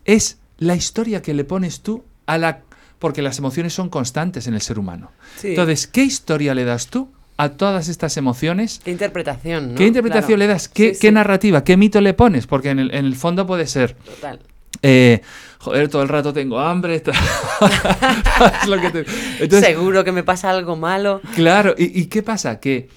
es la historia que le pones tú a la... Porque las emociones son constantes en el ser humano. Sí. Entonces, ¿qué historia le das tú a todas estas emociones? ¿Qué interpretación, no? ¿Qué interpretación Claro. le das? ¿Qué, Sí, qué narrativa? ¿Qué mito le pones? Porque en el, en el fondo puede ser, Total. Eh, joder, todo el rato tengo hambre. tal. <laughs> Es lo que te- Entonces, Seguro que me pasa algo malo. Claro, ¿y, y qué pasa? Que,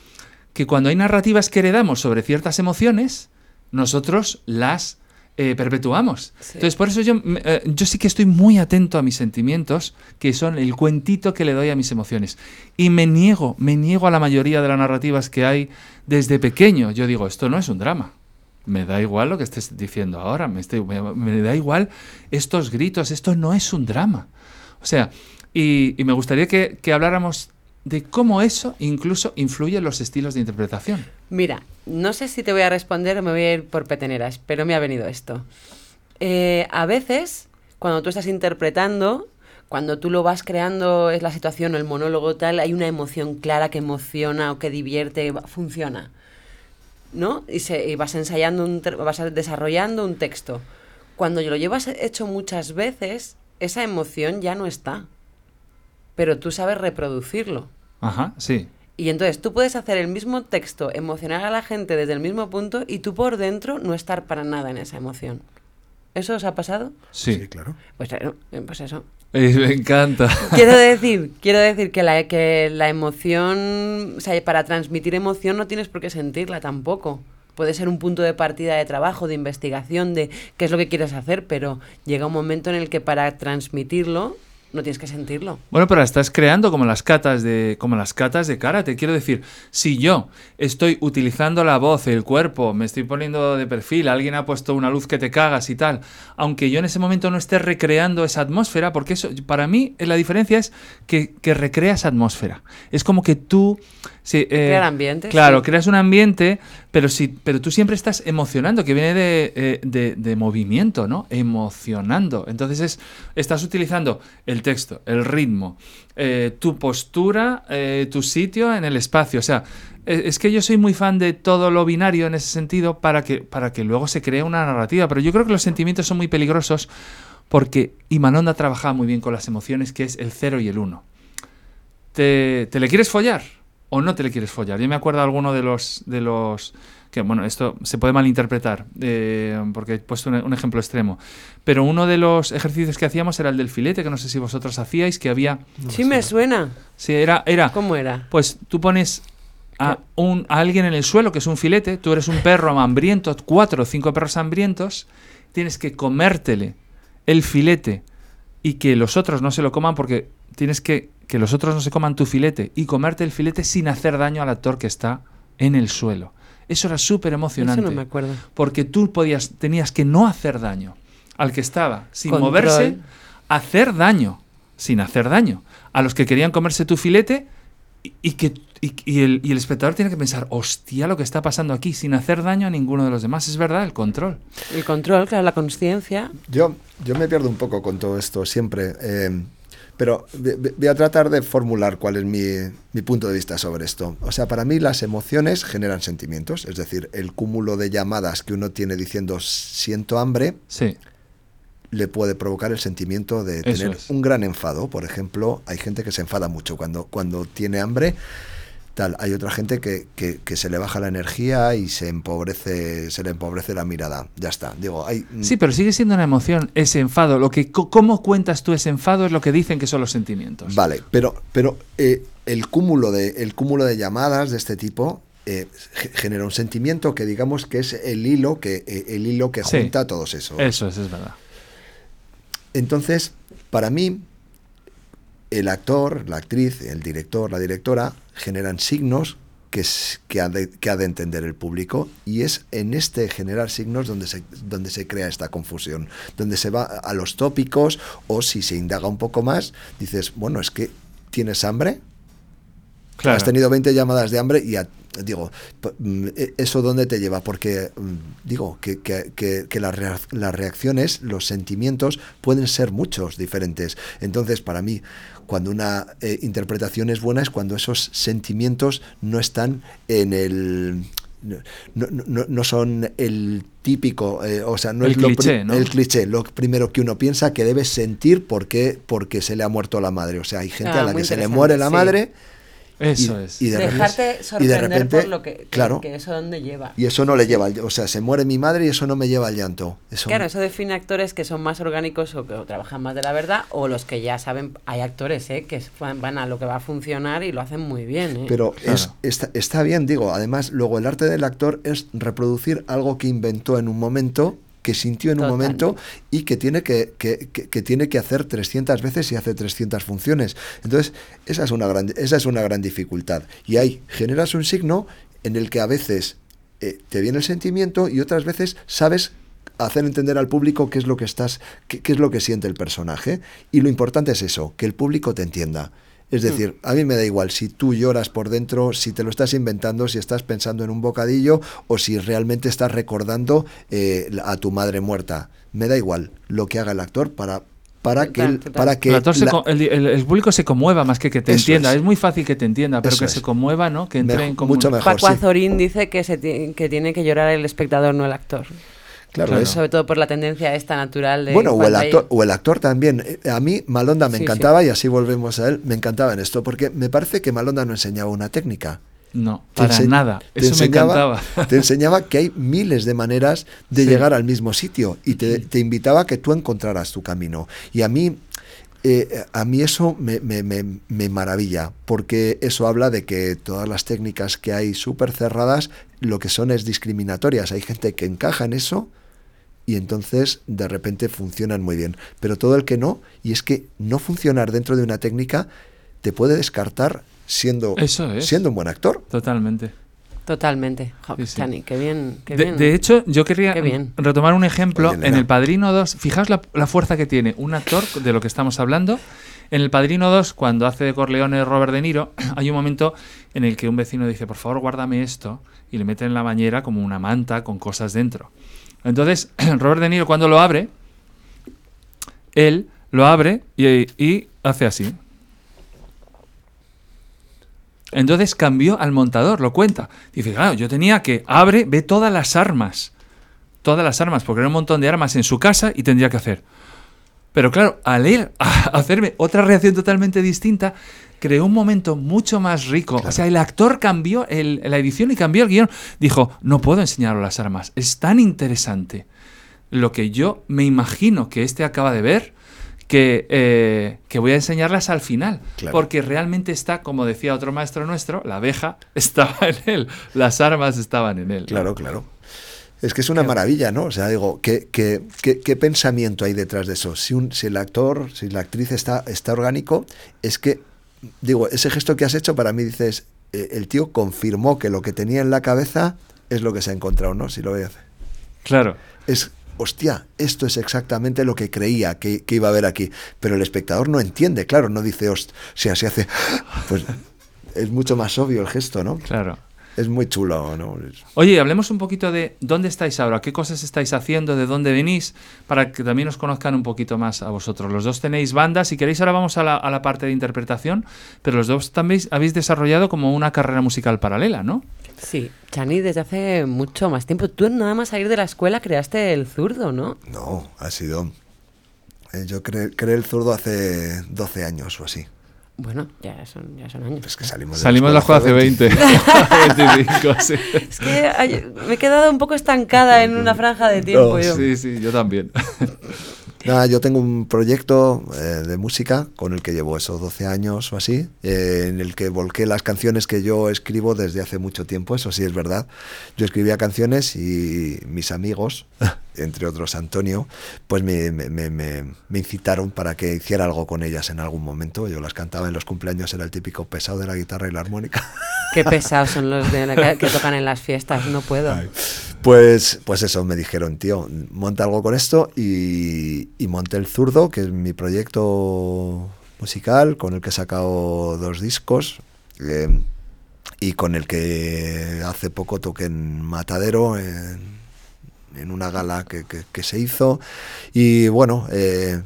que cuando hay narrativas que heredamos sobre ciertas emociones, nosotros las eh, perpetuamos. Sí. Entonces, por eso yo, eh, yo sí que estoy muy atento a mis sentimientos, que son el cuentito que le doy a mis emociones. Y me niego, me niego a la mayoría de las narrativas que hay desde pequeño. Yo digo, esto no es un drama. Me da igual lo que estés diciendo ahora, me, da igual estos gritos, esto no es un drama. O sea, y, me gustaría que, habláramos de cómo eso incluso influye en los estilos de interpretación. Mira, no sé si te voy a responder o me voy a ir por peteneras, pero me ha venido esto. Eh, a veces, cuando tú estás interpretando, cuando tú lo vas creando, es la situación o el monólogo tal, hay una emoción clara que emociona o que divierte, funciona. ¿No? Y, se, y vas ensayando, un, vas desarrollando un texto. Cuando lo llevas hecho muchas veces, esa emoción ya no está. Pero tú sabes reproducirlo. Ajá, sí. Y entonces tú puedes hacer el mismo texto, emocionar a la gente desde el mismo punto y tú por dentro no estar para nada en esa emoción. ¿Eso os ha pasado? Sí. claro. Pues, claro, eh, pues eso. Eh, me encanta. <laughs> Quiero decir, quiero decir que la, que la emoción, o sea, para transmitir emoción no tienes por qué sentirla tampoco. Puede ser un punto de partida de trabajo, de investigación, de qué es lo que quieres hacer, pero llega un momento en el que para transmitirlo no tienes que sentirlo. Bueno, pero la estás creando como las catas de como las catas de karate. Quiero decir, si yo estoy utilizando la voz, el cuerpo, me estoy poniendo de perfil, alguien ha puesto una luz que te cagas y tal, aunque yo en ese momento no esté recreando esa atmósfera, porque eso para mí eh, la diferencia es que, que recreas atmósfera. Es como que tú sí, eh, Crear ambiente, Claro, sí. creas un ambiente, pero sí, pero tú siempre estás emocionando, que viene de, eh, de- de movimiento, ¿no? Emocionando. Entonces es, estás utilizando el texto, el ritmo, eh, tu postura, eh, tu sitio en el espacio. O sea, eh, es que yo soy muy fan de todo lo binario en ese sentido para que, para que luego se cree una narrativa. Pero yo creo que los sentimientos son muy peligrosos porque Imanonda trabajaba muy bien con las emociones, que es el cero y el uno. ¿Te, te le quieres follar o no te le quieres follar? Yo me acuerdo de alguno de los, de los que, bueno, esto se puede malinterpretar, eh, porque he puesto un, un ejemplo extremo, pero uno de los ejercicios que hacíamos era el del filete, que no sé si vosotros hacíais, que había, sí me suena. sí, era, era ¿Cómo era? pues tú pones a, un, a alguien en el suelo, que es un filete, tú eres un perro hambriento, cuatro o cinco perros hambrientos, tienes que comértele el filete y que los otros no se lo coman porque tienes que que los otros no se coman tu filete y comerte el filete sin hacer daño al actor que está en el suelo. Eso era súper emocionante. Eso no me acuerdo. Porque tú podías, tenías que no hacer daño al que estaba sin Control. moverse, hacer daño sin hacer daño a los que querían comerse tu filete y, y que y, y el, y el espectador tiene que pensar, hostia, lo que está pasando aquí, sin hacer daño a ninguno de los demás. Es verdad, el control. El control, claro, la conciencia. Yo, yo me pierdo un poco con todo esto siempre. Eh, Pero voy a tratar de formular cuál es mi, mi punto de vista sobre esto. O sea, para mí las emociones generan sentimientos, es decir, el cúmulo de llamadas que uno tiene diciendo siento hambre Sí, le puede provocar el sentimiento de Eso tener es. un gran enfado. Por ejemplo, hay gente que se enfada mucho cuando, cuando tiene hambre. Tal, hay otra gente que, que- que se le baja la energía y se empobrece, se le empobrece la mirada. Ya está. Digo, hay mm, sí, pero sigue siendo una emoción ese enfado. Lo que, ¿Cómo cuentas tú ese enfado es lo que dicen que son los sentimientos? Vale, pero, pero eh, el, cúmulo de, el cúmulo de llamadas de este tipo eh, ge- genera un sentimiento que digamos que es el hilo que, eh, el hilo que Sí. junta todos esos. Eso es, es verdad. Entonces, para mí, el actor, la actriz, el director, la directora generan signos que, es- que, ha de, que ha de entender el público y es en este generar signos donde se, donde se crea esta confusión, donde se va a los tópicos o si se indaga un poco más, dices, bueno, es que tienes hambre, Claro. Has tenido 20 llamadas de hambre y a- digo, mm, e- ¿eso dónde te lleva? Porque mm, digo que, que- las, las reacciones, los sentimientos pueden ser muchos diferentes. Entonces, para mí, cuando una eh, interpretación es buena es cuando esos sentimientos no están en el... No, no- no- no son el típico, eh, o sea, no El es lo cliché, ¿no? el cliché, lo primero que uno piensa que debe sentir porque, porque se le ha muerto la madre. O sea, hay gente Ah, a la muy que se le muere la sí. madre Eso y- es. y de Dejarte repente- y sorprender de repente, por lo que, que- claro, que eso dónde lleva. y eso no le lleva, al- o sea, se muere mi madre y eso no me lleva al llanto. Eso, Claro, eso define actores que son más orgánicos o que o trabajan más de la verdad o los que ya saben, hay actores ¿eh? que van van a lo que va a funcionar y lo hacen muy bien. ¿eh? Pero Claro. es, está, está bien, digo, además, luego el arte del actor es reproducir algo que inventó en un momento, que sintió en un momento y que tiene que, que, que- que tiene que hacer 300 veces y hace 300 funciones. Entonces, esa es una gran, esa es una gran dificultad. Y ahí generas un signo en el que a veces eh, te viene el sentimiento y otras veces sabes hacer entender al público qué es lo que estás, qué, qué es lo que siente el personaje. Y lo importante es eso, que el público te entienda. Es decir, a mí me da igual si tú lloras por dentro, si te lo estás inventando, si estás pensando en un bocadillo o si realmente estás recordando eh, a tu madre muerta. Me da igual lo que haga el actor para, para que, total. para que el, actor se la- co- el, el- el público se conmueva más que que te Eso entienda. es. Es. muy fácil que te entienda, pero Eso que es. se conmueva, ¿no? Que entre Mejor- en común. mucho mejor. Paco sí. Azorín dice que, se que tiene que llorar el espectador, no el actor. Claro, Claro. es- Sobre todo por la tendencia esta natural de... Bueno, o el, actor, o el actor también. Eh, A mí Malonda me Sí, encantaba y así volvemos a él. Me encantaba en esto porque me parece que Malonda no enseñaba una técnica. No, Te para nada. te Eso me enseñaba- encantaba. <laughs> Te enseñaba que hay miles de maneras de Sí. llegar al mismo sitio y te, te invitaba a que tú encontraras tu camino. Y a mí, eh, a mí eso me, me- me- me maravilla, porque eso habla de que todas las técnicas que hay súper cerradas, lo que son es discriminatorias. Hay gente que encaja en eso y entonces de repente funcionan muy bien. Pero todo el que no, y es que no funcionar dentro de una técnica te puede descartar siendo, Eso es. siendo un buen actor. Totalmente. Totalmente. Jo, Sí, sí. Chani, qué bien. Qué De, bien. de hecho, yo quería bien. retomar un ejemplo. Oye, en. El Padrino 2, fijaos la, la fuerza que tiene un actor de lo que estamos hablando. En El Padrino 2, cuando hace de Corleone Robert De Niro, <clears throat> hay un momento en el que un vecino dice, por favor, guárdame esto, y le mete en la bañera como una manta con cosas dentro. Entonces, <clears throat> Robert De Niro cuando lo abre, él lo abre y, y hace así. Entonces cambió al montador, lo cuenta. Dice, claro, yo tenía que abre, ve todas las armas. Todas las armas, porque era un montón de armas en su casa y tendría que hacer. Pero claro, al él a <laughs> hacerme otra reacción totalmente distinta, creó un momento mucho más rico. O sea, el actor cambió el- la edición y cambió el guion. Dijo, no puedo enseñaros las armas. Es tan interesante lo que yo me imagino que este acaba de ver que, eh, que voy a enseñarlas al final. Claro. Porque realmente está, como decía otro maestro nuestro, la abeja <laughs> estaba en él, las armas estaban en él. Claro, claro. Es que es una maravilla, ¿no? O sea, digo, ¿qué, qué, qué- qué pensamiento hay detrás de eso? Si, un, si el actor, si la actriz está, está orgánico, es que, digo, ese gesto que has hecho para mí dices, eh, el tío confirmó que lo que tenía en la cabeza es lo que se ha encontrado, ¿no? Si lo veis. Claro. Es, hostia, esto es exactamente lo que creía que, que iba a haber aquí. Pero el espectador no entiende, claro, no dice, hostia, si así hace, pues es mucho más obvio el gesto, ¿no? Claro. Es muy chulo, ¿no? Oye, hablemos un poquito de dónde estáis ahora, qué cosas estáis haciendo, de dónde venís, para que también os conozcan un poquito más a vosotros. Los dos tenéis bandas, si queréis ahora vamos a la, a la parte de interpretación, pero los dos también habéis desarrollado como una carrera musical paralela, ¿no? Sí, Chani, desde hace mucho más tiempo. Tú nada más salir de la escuela creaste el zurdo, ¿no? No, ha sido... eh, yo creé, creé el zurdo hace 12 años o así. Bueno, ya son, ya son años. Es que salimos de Salimos la escuela hace 20. 25, sí. Es que me he quedado un poco estancada en una franja de tiempo. No, yo. Sí, sí, yo también. Nada, yo tengo un proyecto eh, de música con el que llevo esos 12 años o así, eh, en el que volqué las canciones que yo escribo desde hace mucho tiempo, eso sí es verdad. Yo escribía canciones y mis amigos, <laughs> entre otros Antonio, pues me, me- me- me- incitaron para que hiciera algo con ellas en algún momento. Yo las cantaba en los cumpleaños, era el típico pesado de la guitarra y la armónica. Qué pesados son los de que, <laughs> que tocan en las fiestas, no puedo. Pues, pues eso, me dijeron, tío, monta algo con esto y, monté El Zurdo, que es mi proyecto musical con el que he sacado dos discos eh, y con el que hace poco toqué en Matadero, en, una gala que, se hizo. Y bueno, eh,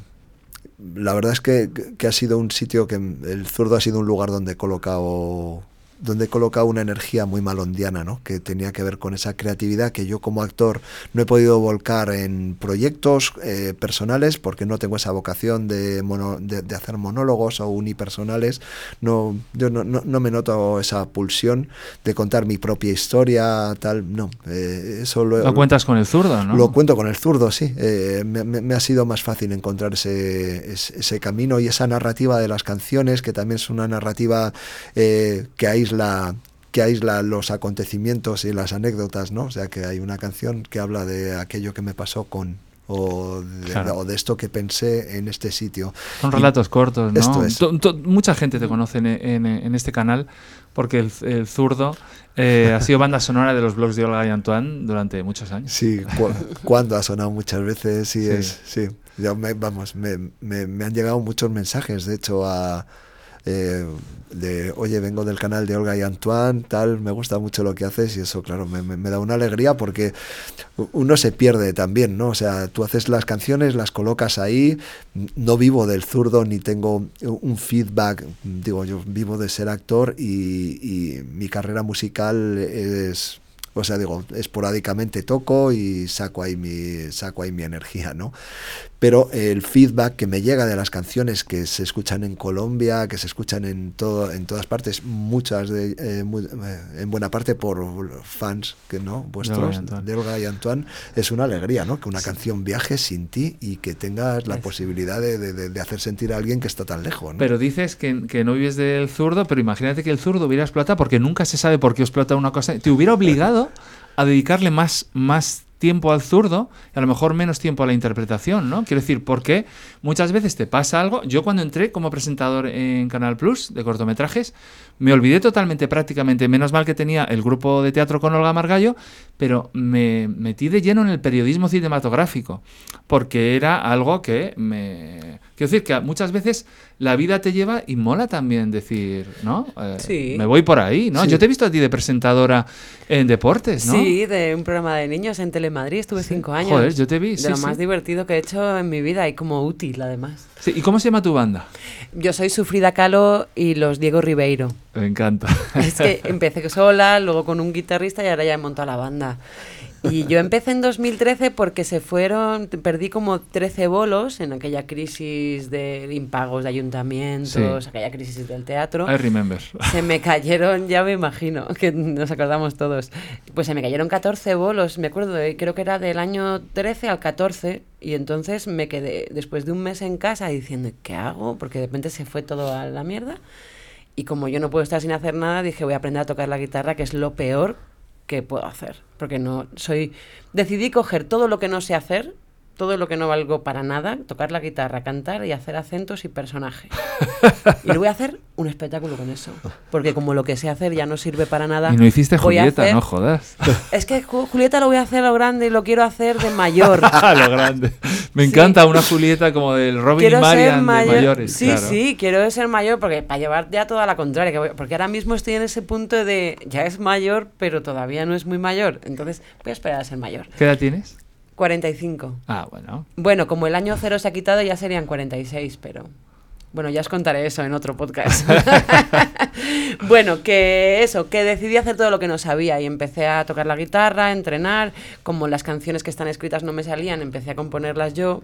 la verdad es que ha sido un sitio que el zurdo ha sido un lugar donde he colocado donde he colocado una energía muy malondiana, ¿no? que tenía que ver con esa creatividad que yo como actor no he podido volcar en proyectos eh, personales porque no tengo esa vocación de, mono- de, de hacer monólogos o unipersonales. No, yo no, no, no me noto esa pulsión de contar mi propia historia, tal, no. eh, eso lo, Lo cuentas con el zurdo, ¿no? lo cuento con el zurdo, sí. Eh, me, me- me ha sido más fácil encontrar ese, ese, ese camino y esa narrativa de las canciones, que también es una narrativa eh, que aísla que aísla los acontecimientos y las anécdotas, ¿no? O sea, que hay una canción que habla de aquello que me pasó con o de, Claro. o de esto que pensé en este sitio. Son Y- relatos cortos, ¿no? Esto es. To- to- mucha gente te conoce en, en- en este canal porque el, el zurdo eh, ha sido banda sonora de los blogs de Olga y Antoine durante muchos años. Sí, cu- cuando ha sonado muchas veces, sí, Sí. es, sí. Ya me- vamos, me, me- me han llegado muchos mensajes, de hecho, a eh, de oye, vengo del canal de Olga y Antoine, tal, me gusta mucho lo que haces, y eso, claro, me, me- da una alegría porque uno se pierde también, ¿no? O sea, tú haces las canciones, las colocas ahí, no vivo del zurdo ni tengo un feedback, digo, yo vivo de ser actor y, y mi carrera musical es o sea, digo, esporádicamente toco y saco ahí mi, saco ahí mi energía, ¿no? Pero el feedback que me llega de las canciones que se escuchan en Colombia, que se escuchan en todo, en todas partes, muchas de, eh, muy- eh, en buena parte por fans que no, vuestros, Antoine. de Olga y Antoine, es una alegría, ¿no? Que una canción viaje sin ti y que tengas la Es- posibilidad de, de- de- de hacer sentir a alguien que está tan lejos, ¿no? Pero dices que, que no vives del zurdo, pero imagínate que el zurdo hubiera explotado porque nunca se sabe por qué explota una cosa. Te hubiera obligado a dedicarle más, más tiempo al zurdo y a lo mejor menos tiempo a la interpretación, ¿no? Quiero decir, porque muchas veces te pasa algo. Yo cuando entré como presentador en Canal Plus de cortometrajes, me olvidé totalmente, prácticamente, menos mal que tenía el grupo de teatro con Olga Margallo, pero me metí de lleno en el periodismo cinematográfico, porque era algo que me... Quiero decir que muchas veces la vida te lleva y mola también decir, ¿no? Eh, Sí. Me voy por ahí, ¿no? Sí. Yo te he visto a ti de presentadora en deportes, ¿no? Sí, de un programa de niños en Telemadrid, estuve cinco años. Joder, yo te vi, De sí, lo más divertido que he hecho en mi vida y como útil, además. Sí, ¿Y cómo se llama tu banda? Yo soy Sufrida Calo y los Diego Ribeiro. Me encanta. Es que empecé sola, luego con un guitarrista y ahora ya he montado la banda. Y yo empecé en 2013 porque se fueron, perdí como 13 bolos en aquella crisis de impagos de ayuntamientos, Sí. aquella crisis del teatro. I remember. Se me cayeron, ya me imagino, que nos acordamos todos. Pues se me cayeron 14 bolos, me acuerdo, eh, creo que era del año 13 al 14. Y entonces me quedé después de un mes en casa diciendo, ¿qué hago? Porque de repente se fue todo a la mierda. Y como yo no puedo estar sin hacer nada, dije, voy a aprender a tocar la guitarra, que es lo peor que puedo hacer. Porque no soy. Decidí coger todo lo que no sé hacer todo lo que no valgo para nada, tocar la guitarra, cantar y hacer acentos y personajes. <laughs> y le voy a hacer un espectáculo con eso. Porque como lo que sé hacer ya no sirve para nada. Y no hiciste Julieta, hacer- no jodas. <laughs> Es que Ju- Julieta lo voy a hacer a lo grande y lo quiero hacer de mayor. <laughs> A lo grande. Me Sí. encanta una Julieta como del Robin quiero y Marian ser de mayor. mayores. sí, claro. sí, quiero ser mayor porque para llevar ya toda la contraria. que voy- porque ahora mismo estoy en ese punto de ya es mayor, pero todavía no es muy mayor. Entonces voy a esperar a ser mayor. ¿Qué edad tienes? 45. Ah, bueno. Bueno, como el año cero se ha quitado, ya serían 46, pero. Bueno, ya os contaré eso en otro podcast. <laughs> bueno, que eso, que decidí hacer todo lo que no sabía y empecé a tocar la guitarra, a entrenar. Como las canciones que están escritas no me salían, empecé a componerlas yo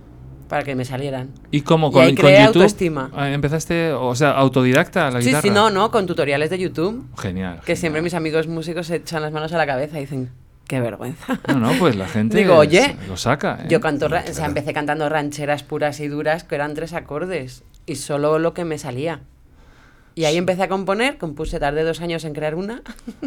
para que me salieran. ¿Y cómo? Y ¿Con, ahí con creé YouTube? autoestima. Ah, ¿Empezaste, o sea, autodidacta la Sí, guitarra? sí, no, no, con tutoriales de YouTube. Genial. Que siempre mis amigos músicos se echan las manos a la cabeza y dicen, qué vergüenza. <laughs> No, no, pues la gente Digo, oye, lo saca. ¿eh? Yo canto, ra- o sea, empecé cantando rancheras puras y duras que eran tres acordes y solo lo que me salía. Y ahí empecé a componer, compuse, tardé dos años en crear una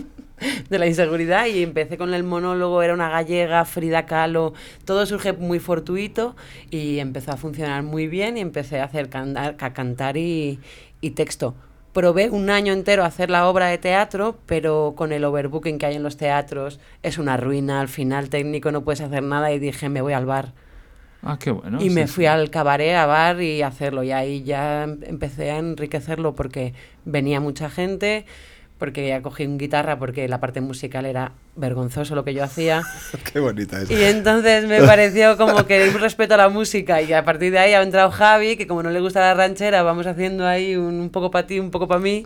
<laughs> de la inseguridad y empecé con el monólogo, era una gallega, Frida Kahlo, todo surge muy fortuito y empezó a funcionar muy bien y empecé a hacer cantar, a cantar y, y texto. Probé un año entero a hacer la obra de teatro, pero con el overbooking que hay en los teatros es una ruina, al final técnico no puedes hacer nada y dije me voy al bar. Ah, qué bueno. y sí, me sí. fui al cabaret, a bar y a hacerlo. Y ahí ya em- empecé a enriquecerlo porque venía mucha gente, porque ya cogí un guitarra porque la parte musical era vergonzoso lo que yo hacía. <laughs> Qué bonita es. Y entonces me pareció como que un respeto a la música y a partir de ahí ha entrado Javi, que como no le gusta la ranchera, vamos haciendo ahí un, un poco para ti, un poco para mí.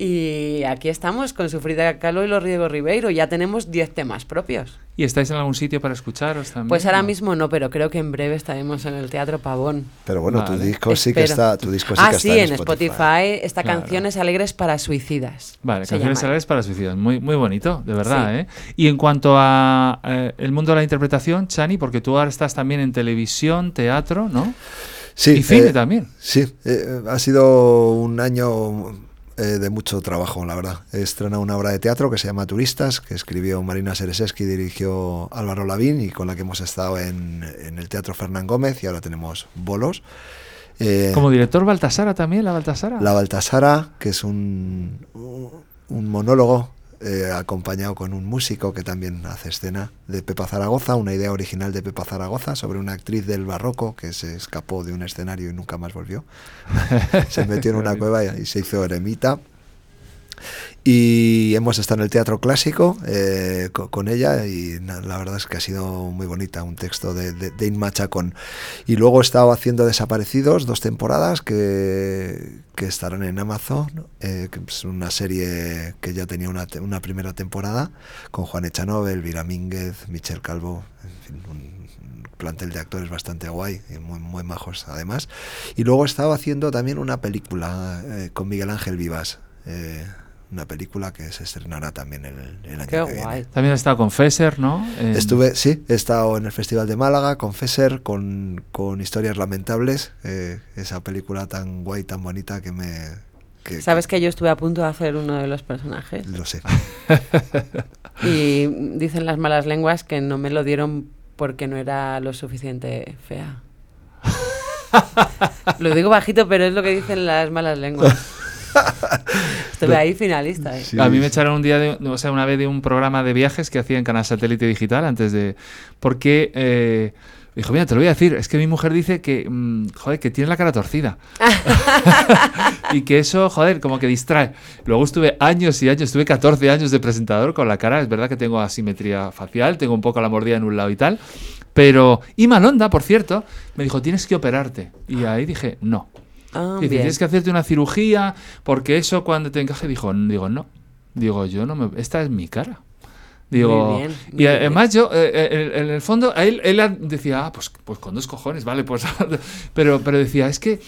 Y aquí estamos con su Frida Kahlo y los Riego Ribeiro. Ya tenemos 10 temas propios. ¿Y estáis en algún sitio para escucharos también? Pues ahora ¿no? mismo no, pero creo que en breve estaremos en el Teatro Pavón. Pero bueno, tu disco sí que Espero. está, tu disco sí ah, que sí, está en Spotify. esta Claro. Canciones Alegres para Suicidas. Vale, canciones llama. alegres para suicidas. Muy, muy bonito, de verdad, Sí. ¿eh? Y en cuanto a eh, el mundo de la interpretación, Chani, porque tú ahora estás también en televisión, teatro, ¿no? Sí, y cine eh, también. Sí, eh, ha sido un año eh, de mucho trabajo, la verdad. He estrenado una obra de teatro que se llama Turistas, que escribió Marina Sereseski y dirigió Álvaro Lavín y con la que hemos estado en, en el Teatro Fernán Gómez y ahora tenemos bolos. Eh, Como director Baltasara también, la Baltasara. La Baltasara, que es un, un monólogo eh, acompañado con un músico que también hace escena de Pepa Zaragoza, una idea original de Pepa Zaragoza sobre una actriz del barroco que se escapó de un escenario y nunca más volvió. <laughs> se metió en una cueva y, y se hizo eremita. Y hemos estado en el teatro clásico eh, co- con, ella y la verdad es que ha sido muy bonita, un texto de, de, de Inma Chacón. Y luego he estado haciendo Desaparecidos, dos temporadas que, que estarán en Amazon, eh, que es una serie que ya tenía una, una primera temporada con Juan Echanove, Elvira Mínguez, Michel Calvo, en fin, un, plantel de actores bastante guay muy, muy majos además. Y luego he estado haciendo también una película eh, con Miguel Ángel Vivas. Una película que se estrenará también el, el año Qué que guay. viene. También has estado con Fesser, ¿no? En- Estuve, sí, he estado en el Festival de Málaga con Fesser, con, con Historias Lamentables, eh, esa película tan guay, tan bonita que me... que- ¿Sabes que yo estuve a punto de hacer uno de los personajes? Lo sé. <laughs> Y dicen las malas lenguas que no me lo dieron porque no era lo suficiente fea. <laughs> Lo digo bajito, pero es lo que dicen las malas lenguas. Estuve ahí finalista. ¿eh? Sí. a mí me echaron un día, de, o sea, una vez de un programa de viajes que hacía en Canal Satélite Digital antes de... Porque... Eh, dijo, mira, te lo voy a decir, es que mi mujer dice que, mm, joder, que tiene la cara torcida. <laughs> y que eso, joder, como que distrae. Luego estuve años y años, estuve 14 años de presentador con la cara, es verdad que tengo asimetría facial, tengo un poco la mordida en un lado y tal. Pero, y Malonda, por cierto, me dijo, tienes que operarte. Y ahí dije, no. Ah, Dice, tienes que hacerte una cirugía porque eso cuando te encaje, dijo, digo, no. Digo, yo no me... Esta es mi cara. Digo, Muy bien, muy y bien. además yo, eh, eh, en, en el fondo, a él, él decía, ah, pues, pues con dos cojones, vale, pues... <laughs> pero, pero decía, es que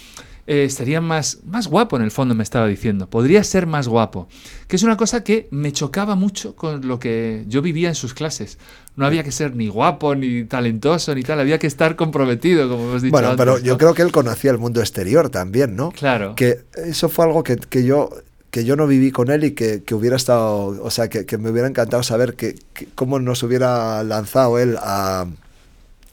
eh, estaría más, más guapo en el fondo, me estaba diciendo. Podría ser más guapo. Que es una cosa que me chocaba mucho con lo que yo vivía en sus clases. No había que ser ni guapo, ni talentoso, ni tal. Había que estar comprometido, como hemos dicho Bueno, pero yo ¿no? creo que él conocía el mundo exterior también, ¿no? Claro. Que eso fue algo que, que yo que yo no viví con él y que, que hubiera estado, o sea, que, que me hubiera encantado saber que, que cómo nos hubiera lanzado él a,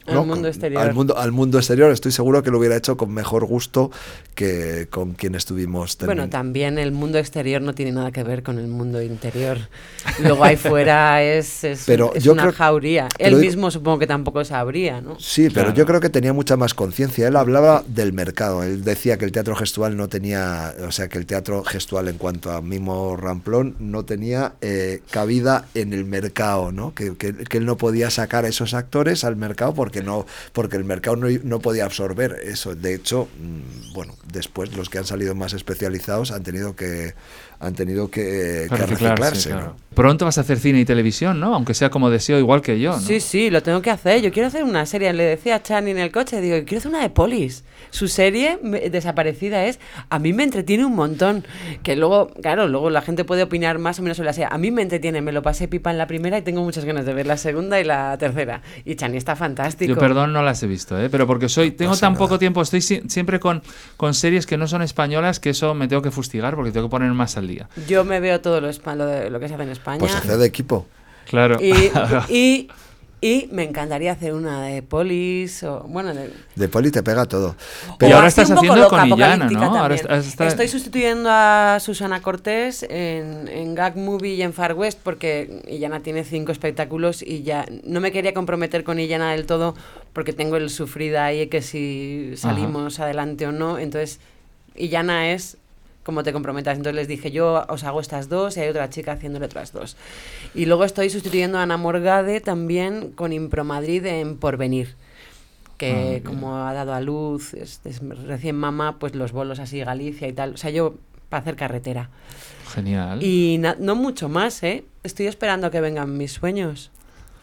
Al ¿no? mundo Con- exterior. Al mundo, al mundo exterior. Estoy seguro que lo hubiera hecho con mejor gusto que con quien estuvimos Bueno, termin- también el mundo exterior no tiene nada que ver con el mundo interior. Luego ahí fuera <laughs> es, es, Pero es yo una creo- jauría. Él digo- mismo supongo que tampoco sabría, ¿no? Sí, pero Claro. yo creo que tenía mucha más conciencia. Él hablaba del mercado. Él decía que el teatro gestual no tenía, o sea, que el teatro gestual en cuanto a Mimo Ramplón no tenía eh, cabida en el mercado, ¿no? Que, que- que él no podía sacar a esos actores al mercado porque no, porque el mercado no, no podía absorber eso. De hecho, mm, bueno, después los que han salido más especializados han tenido que han tenido que, que Para reciclarse. claro. ¿no? Pronto vas a hacer cine y televisión, ¿no? Aunque sea como deseo, igual que yo, ¿no? Sí, sí, lo tengo que hacer. Yo quiero hacer una serie. Le decía a Chani en el coche, digo, quiero hacer una de Polis. Su serie desaparecida es, a mí me entretiene un montón. Que luego, claro, luego la gente puede opinar más o menos sobre la serie. A mí me entretiene, me lo pasé pipa en la primera y tengo muchas ganas de ver la segunda y la tercera. Y Chani está fantástico. Yo, perdón, no las he visto, ¿eh? pero porque soy tengo pasa tan nada. poco tiempo, estoy si- siempre con, con series que no son españolas que eso me tengo que fustigar porque tengo que poner más al día. Yo me veo todo lo, espa- lo, de- lo que se hace en España. Pues hacer de equipo. Claro. y, <laughs> y, y me encantaría hacer una de Polis o, bueno, de, De poli te pega todo. Y Pero ahora estás haciendo loca, con Illana, ¿no? Ahora está- Estoy sustituyendo a Susana Cortés en, en Gag Movie y en Far West porque Illana tiene cinco espectáculos y ya no me quería comprometer con Illana del todo porque tengo el sufrida ahí que si salimos adelante o no. Entonces, Illana es como te comprometas. Entonces les dije, yo os hago estas dos y hay otra chica haciéndole otras dos. Y luego estoy sustituyendo a Ana Morgade también con Impro Madrid en Porvenir Ah, que bien. como ha dado a luz, es, es recién mamá, pues los bolos así Galicia y tal. O sea, yo para hacer carretera. Genial. Y no mucho más, ¿eh? Estoy esperando a que vengan mis sueños.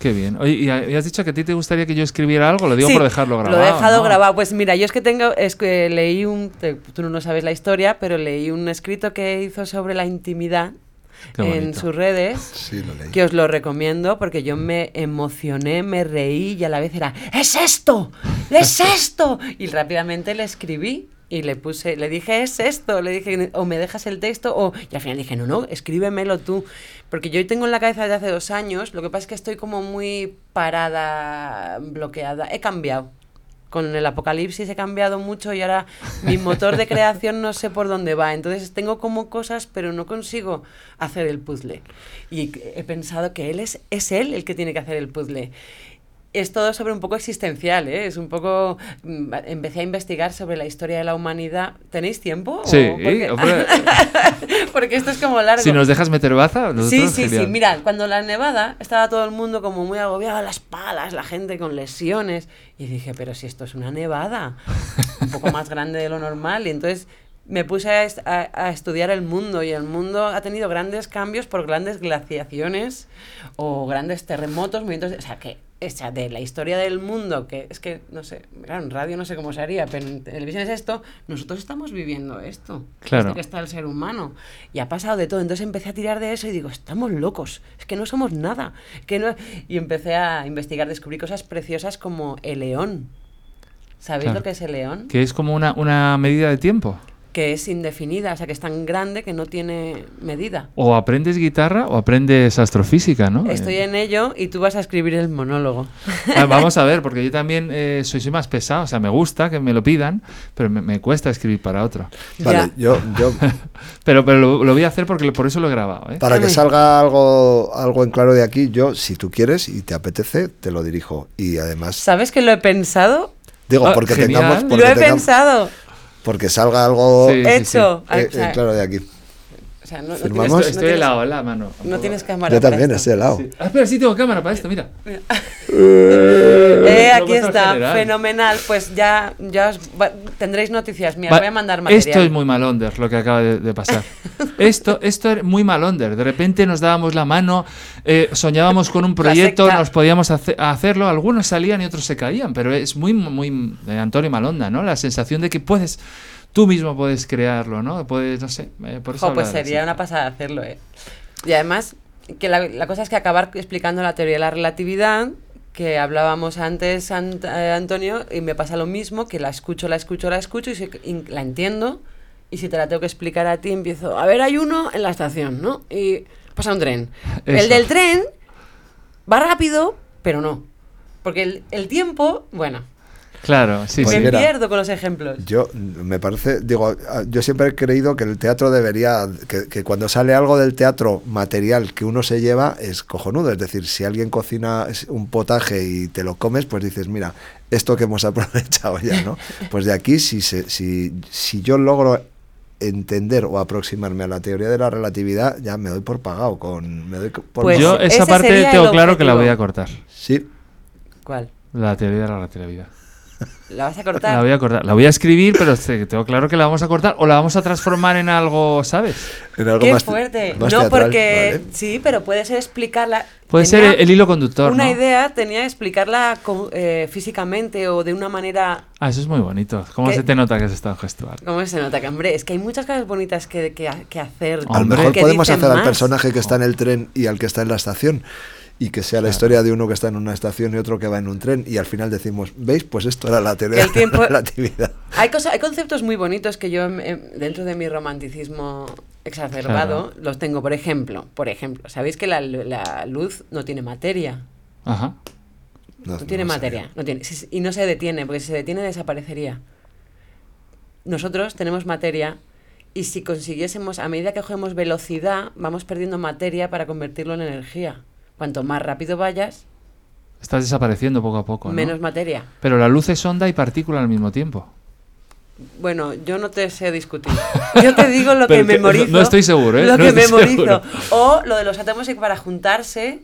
Qué bien. Oye, y, has dicho que a ti te gustaría que yo escribiera algo, lo digo Sí, por dejarlo grabado. Lo he dejado ¿no? grabado. Pues mira, yo es que tengo, es que leí un, te- tú no sabes la historia, pero leí un escrito que hizo sobre la intimidad en sus redes. sí, lo leí. Que os lo recomiendo porque yo me emocioné, me reí y a la vez era ¡Es esto! ¡Es esto! Y rápidamente le escribí y le puse, le dije es esto, le dije o me dejas el texto o y al final dije no, no, escríbemelo tú. Porque yo tengo en la cabeza desde hace dos años, lo que pasa es que estoy como muy parada, bloqueada. He cambiado. Con el apocalipsis he cambiado mucho y ahora mi motor de creación no sé por dónde va. Entonces tengo como cosas, pero no consigo hacer el puzzle. Y he pensado que él es, es él el que tiene que hacer el puzzle. Es todo sobre un poco existencial, ¿eh? Es un poco... mm, Empecé a investigar sobre la historia de la humanidad. ¿Tenéis tiempo? ¿O Sí, porque, hombre, <laughs> porque esto es como largo. si nos dejas meter baza, Sí, sí, sí. genial. Mira, cuando la nevada estaba todo el mundo como muy agobiado, las palas, la gente con lesiones. Y dije, pero si esto es una nevada, un poco más grande de lo normal. Y entonces me puse a, est- a- a estudiar el mundo y el mundo ha tenido grandes cambios por grandes glaciaciones o grandes terremotos, movimientos. o sea, que o sea, de la historia del mundo, que es que, no sé, claro, en radio no sé cómo se haría, pero en televisión es esto, nosotros estamos viviendo esto. Claro. Desde que está el ser humano. Y ha pasado de todo. Entonces empecé a tirar de eso y digo, estamos locos. Es que no somos nada. Que no... Y empecé a investigar, descubrí cosas preciosas como el león. ¿Sabéis Claro. lo que es el león? Que es como una, una medida de tiempo. Que es indefinida, o sea, que es tan grande que no tiene medida. O aprendes guitarra o aprendes astrofísica, ¿no? Estoy Eh, en ello y tú vas a escribir el monólogo. ah, <laughs> vamos a ver, porque yo también eh, soy, soy más pesado, o sea, me gusta que me lo pidan, pero me, me cuesta escribir para otro. Vale, Ya. yo, yo <laughs> Pero, pero lo, lo voy a hacer porque por eso lo he grabado, ¿eh? para que salga algo, algo en claro de aquí, yo, si tú quieres y te apetece, te lo dirijo. Y además, ¿Sabes que lo he pensado? digo, Ah, porque genial. tengamos, Lo porque, lo he tengamos- pensado. Porque salga algo Sí, sí, Hecho. eh, eh, claro de aquí. O sea, no, no Firmamos. tienes- Estoy, no estoy tienes- helado en la mano. No tienes cámara. Yo también esto. estoy helado. Sí. Ah, espera, sí tengo cámara para esto, mira. <laughs> Eh, Lo aquí está, general. fenomenal. Pues ya, ya os va- tendréis noticias mías. Va- Voy a mandar material. Esto es muy mal under, lo que acaba de, de pasar. <laughs> esto, esto es muy mal under. De repente nos dábamos la mano, eh, soñábamos con un proyecto, nos podíamos hace- hacerlo, algunos salían y otros se caían, pero es muy, muy de Antonio Malonda, ¿no? La sensación de que puedes, tú mismo puedes crearlo, ¿no? Puedes, no sé, eh, por eso Jo, pues sería una pasada hacerlo, ¿eh? Y además, que la, la cosa es que acabar explicando la teoría de la relatividad, que hablábamos antes, Ant- eh, Antonio, y me pasa lo mismo, que la escucho, la escucho, la escucho y se- la entiendo, y si te la tengo que explicar a ti, empiezo, a ver, hay uno en la estación, ¿no? Y pasa un tren. Eso. El del tren va rápido, pero no. Porque el, el tiempo, bueno, Claro, sí, Pues me sí. mira, pierdo con los ejemplos. Yo me parece, digo, a- yo siempre he creído que el teatro debería, que, que cuando sale algo del teatro material que uno se lleva es cojonudo. Es decir, si alguien cocina un potaje y te lo comes, pues dices, mira, esto que hemos <laughs> aprovechado ya, ¿no? Pues de aquí, si, se, si, si yo logro entender o aproximarme a la teoría de la relatividad, ya me doy por pagado. Con, me doy por Pues Yo esa parte tengo claro que la voy a cortar. Sí, ¿Cuál? La teoría de la relatividad. ¿La vas a La cortar? voy a cortar. La voy a escribir, pero tengo claro que la vamos a cortar o la vamos a transformar en algo, ¿sabes? en algo Qué más, fuerte. más no, teatral, porque ¿vale? sí, pero puede ser explicarla. Puede tenía ser el hilo conductor, Una ¿no? idea tenía explicarla eh, físicamente o de una manera. Ah, eso es muy bonito. ¿Cómo ¿Qué? se te nota que es estado gestual? ¿Cómo se nota que, hombre? Es que hay muchas cosas bonitas que, que, que hacer. A lo mejor que podemos hacer al más. personaje que está en el tren y al que está en la estación. Y que sea la historia de uno que está en una estación y otro que va en un tren. Y al final decimos, ¿veis? Pues esto era la teoría El tiempo- de la relatividad. Hay, cosa- hay conceptos muy bonitos que yo, em, em, dentro de mi romanticismo exacerbado, los tengo. Por ejemplo, por ejemplo, ¿sabéis que la, lu- la luz no tiene materia? Ajá. No, No tiene no materia. No tiene, si- y no se detiene, porque si se detiene desaparecería. Nosotros tenemos materia y si consiguiésemos, a medida que cogemos velocidad, vamos perdiendo materia para convertirlo en energía. Cuanto más rápido vayas, Estás desapareciendo poco a poco, ¿no? menos materia. Pero la luz es onda y partícula al mismo tiempo. Bueno, yo no te sé discutir. Yo te digo lo <laughs> que Pero que- memorizo. no estoy seguro, ¿eh? Lo No que estoy <laughs> memorizo. seguro. O lo de los átomos que para juntarse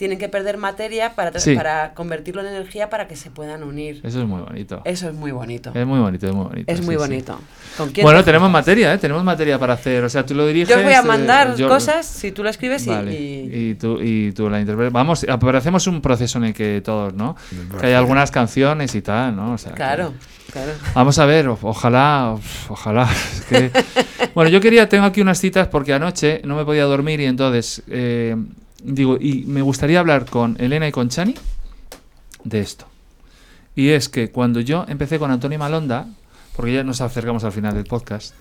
tienen que perder materia para, Sí. para convertirlo en energía para que se puedan unir. Eso es muy bonito. Eso es muy bonito. Es muy bonito, es muy bonito. Es sí, muy sí. bonito. ¿Con quién Bueno, te tenemos materia, ¿eh? Tenemos materia para hacer. O sea, tú lo diriges. Yo os voy a eh, mandar yo- cosas si tú lo escribes y- Vale. y, Y, tú, y tú la interpretas. Vamos, a- pero hacemos un proceso en el que todos, ¿no? Que hay algunas canciones y tal, ¿no? O sea, que- Claro, claro. Vamos a ver, o- ojalá, ojalá. <laughs> es que- Bueno, yo quería, tengo aquí unas citas porque anoche no me podía dormir y entonces, eh, digo, y me gustaría hablar con Elena y con Chani de esto. Y es que cuando yo empecé con Antonio Malonda, porque ya nos acercamos al final del podcast,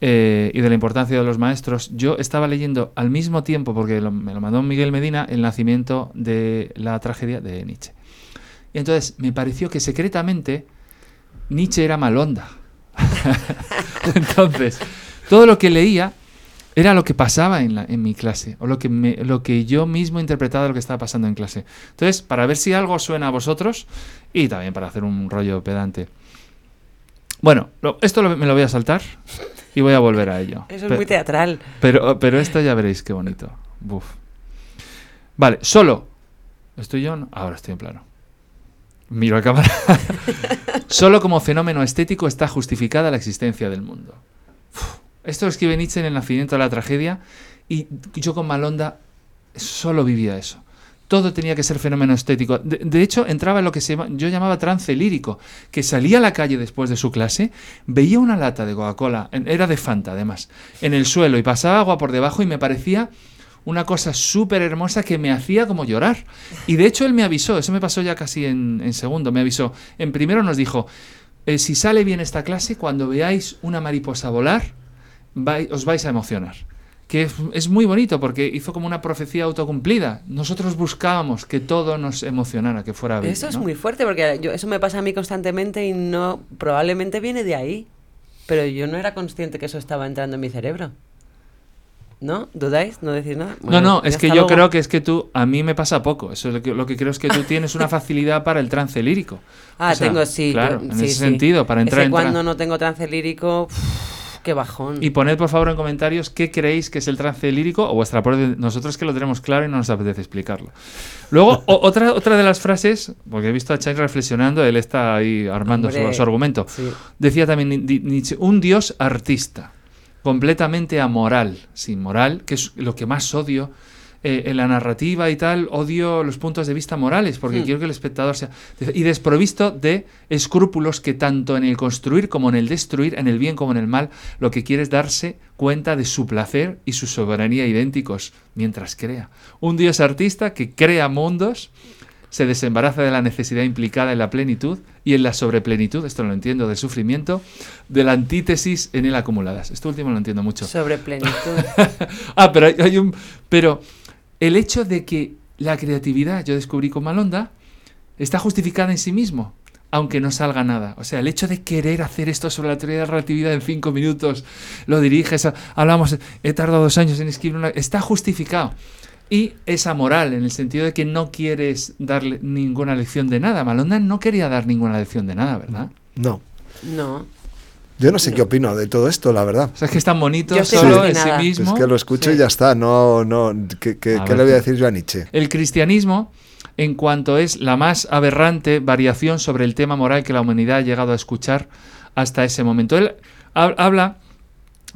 eh, y de la importancia de los maestros, yo estaba leyendo al mismo tiempo, porque lo- me lo mandó Miguel Medina, el nacimiento de la tragedia de Nietzsche. Y entonces me pareció que secretamente Nietzsche era Malonda. <laughs> entonces, todo lo que leía era lo que pasaba en, la, en mi clase, o lo que, me- lo que yo mismo interpretaba de lo que estaba pasando en clase. Entonces, para ver si algo suena a vosotros, y también para hacer un rollo pedante. Bueno, lo- esto lo- me lo voy a saltar y voy a volver a ello. Eso es muy teatral. pero, pero esto ya veréis qué bonito. Buf. Vale, solo. ¿Estoy yo? No? Ahora estoy en plano. Miro a cámara. <laughs> solo como fenómeno estético está justificada la existencia del mundo. Uf. Esto lo escribe Nietzsche en El nacimiento de la tragedia y yo con Malonda solo vivía eso. Todo tenía que ser fenómeno estético. De, hecho, entraba en lo que se yo llamaba trance lírico, que salía a la calle después de su clase, veía una lata de Coca-Cola, era de Fanta además, en el suelo y pasaba agua por debajo y me parecía una cosa súper hermosa que me hacía como llorar. Y de hecho él me avisó, eso me pasó ya casi en, en segundo, me avisó. En primero nos dijo, eh, si sale bien esta clase, cuando veáis una mariposa volar, vai- os vais a emocionar. Que es, muy bonito porque hizo como una profecía autocumplida. Nosotros buscábamos que todo nos emocionara, que fuera bien. Eso es ¿no? muy fuerte porque yo, eso me pasa a mí constantemente y no probablemente viene de ahí. Pero yo no era consciente que eso estaba entrando en mi cerebro. ¿No? ¿Dudáis? ¿No decís nada? No, no, es que yo luego. creo que es que tú, a mí me pasa poco. Eso es lo que, lo que creo es que tú tienes una <laughs> facilidad para el trance lírico. Ah, O sea, tengo, sí. Claro, pero- en sí, ese sí. sentido, para entrar en cuando no tengo trance lírico, qué bajón. Y poned por favor en comentarios qué creéis que es el trance lírico o vuestra propia. Nosotros que lo tenemos claro y no nos apetece explicarlo. Luego, o- otra, otra de las frases, porque he visto a Chai reflexionando, él está ahí armando su, su argumento. sí. Decía también Ni- Ni- Nietzsche, un dios artista, completamente amoral, sin moral, que es lo que más odio eh, en la narrativa y tal, odio los puntos de vista morales, porque Hmm. quiero que el espectador sea... Y desprovisto de escrúpulos que tanto en el construir como en el destruir, en el bien como en el mal, lo que quiere es darse cuenta de su placer y su soberanía idénticos mientras crea. Un dios artista que crea mundos se desembaraza de la necesidad implicada en la plenitud y en la sobreplenitud, esto lo entiendo, del sufrimiento, de la antítesis en él acumuladas. Esto último lo entiendo mucho. Sobre plenitud. <laughs> ah, pero hay, hay un... Pero el hecho de que la creatividad, yo descubrí con Malonda, está justificada en sí mismo, aunque no salga nada. O sea, el hecho de querer hacer esto sobre la teoría de la relatividad en cinco minutos, lo diriges, hablamos, he tardado dos años en escribir una... Está justificado. Y esa moral, en el sentido de que no quieres darle ninguna lección de nada. Malonda no quería dar ninguna lección de nada, ¿verdad? No. No. Yo no sé qué opino de todo esto, la verdad. O sea, es que es tan bonito Yo solo en sí mismo. Es que lo escucho Sí. y ya está. No, no. ¿Qué, le voy a decir yo a Nietzsche? El cristianismo, en cuanto es la más aberrante variación sobre el tema moral que la humanidad ha llegado a escuchar hasta ese momento. Él hab- habla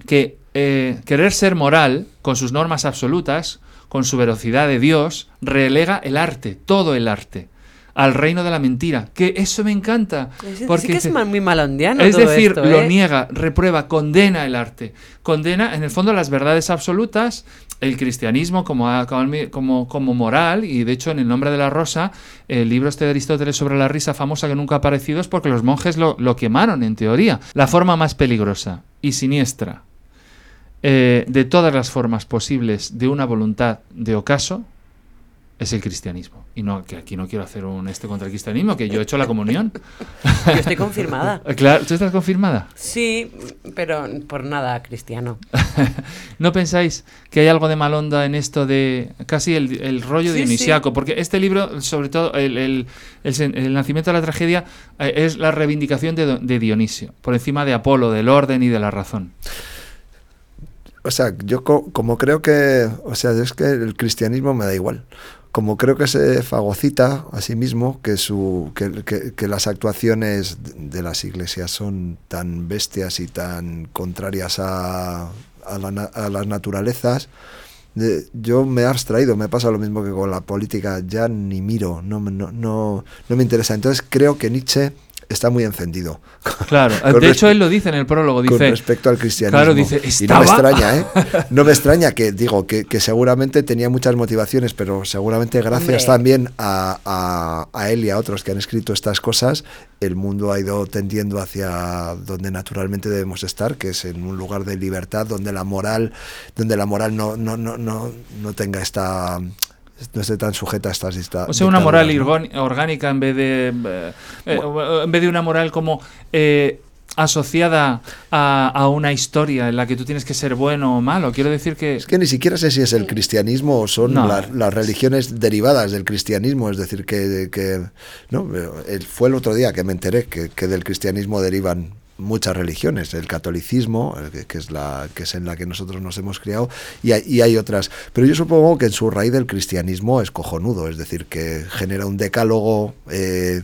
que eh, querer ser moral, con sus normas absolutas, con su velocidad de Dios, relega el arte, todo el arte, al reino de la mentira. Que eso me encanta. Sí, porque sí que es muy malondiano es todo decir, esto, lo ¿eh? niega, reprueba, condena el arte. Condena, en el fondo, las verdades absolutas, el cristianismo como, como- como moral, y de hecho, en el nombre de la rosa, el libro este de Aristóteles sobre la risa famosa que nunca ha aparecido es porque los monjes lo, lo quemaron, en teoría. La forma más peligrosa y siniestra eh, de todas las formas posibles de una voluntad de ocaso es el cristianismo. Y no, que aquí no quiero hacer un este contra el cristianismo, que yo he hecho la comunión. <laughs> Yo estoy confirmada. <laughs> Claro, ¿tú estás confirmada? Sí, pero por nada cristiano. <laughs> ¿No pensáis que hay algo de malonda en esto de casi el, el rollo Sí, dionisiaco? Porque este libro, sobre todo el, el- el sen- el nacimiento de la tragedia, eh, es la reivindicación de, Dionisio, por encima de Apolo, del orden y de la razón. O sea, yo co- como creo que, o sea, es que el cristianismo me da igual. Como creo que se fagocita a sí mismo, que, su, que, que- que las actuaciones de las iglesias son tan bestias y tan contrarias a, a la a las naturalezas, yo me he abstraído, me pasa lo mismo que con la política, ya ni miro, no, no, no, no me interesa. Entonces creo que Nietzsche está muy encendido. <laughs> Claro, Con de hecho él lo dice en el prólogo, con dice... respecto al cristianismo. Claro, dice, y no me extraña, ¿eh? <laughs> No me extraña que, digo, que, que seguramente tenía muchas motivaciones, pero seguramente gracias Hombre. también a, a- a él y a otros que han escrito estas cosas, el mundo ha ido tendiendo hacia donde naturalmente debemos estar, que es en un lugar de libertad, donde la moral, donde la moral no, no, no, no, no tenga esta no esté tan sujeta a estas dicta- O sea, una moral dictaduras, orgánica en vez de eh, eh, en vez de una moral como eh, asociada a, a una historia en la que tú tienes que ser bueno o malo. Quiero decir que Es que ni siquiera sé si es el cristianismo o son No. las, las religiones derivadas del cristianismo. Es decir, que, que- no, fue el otro día que me enteré que, que del cristianismo derivan muchas religiones, el catolicismo, eh, que, es la que es en la que nosotros nos hemos criado, y hay, y hay otras. Pero yo supongo que en su raíz el cristianismo es cojonudo, es decir, que genera un decálogo. eh,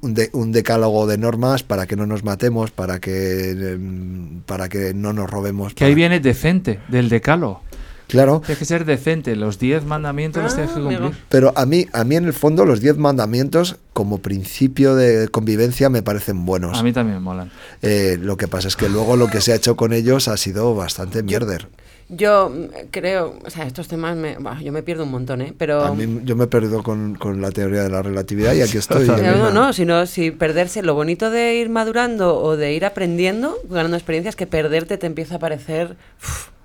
un, de- un decálogo de normas para que no nos matemos, para que em, para que no nos robemos. que ahí viene decente del decálogo. Claro, Tienes que ser decente. Los diez mandamientos los Ah, tienes que amigo. cumplir. Pero a mí, a mí en el fondo los diez mandamientos como principio de convivencia me parecen buenos. A mí también me molan. Eh, lo que pasa es que luego lo que se ha hecho con ellos ha sido bastante mierder. Yo mm, creo, o sea, estos temas, me, yo me pierdo un montón, ¿eh? Pero... A mí yo me he perdido con, con la teoría de la relatividad y aquí <laughs> estoy. No, no, no, sino si perderse, lo bonito de ir madurando o de ir aprendiendo, ganando experiencias, que perderte te empieza a parecer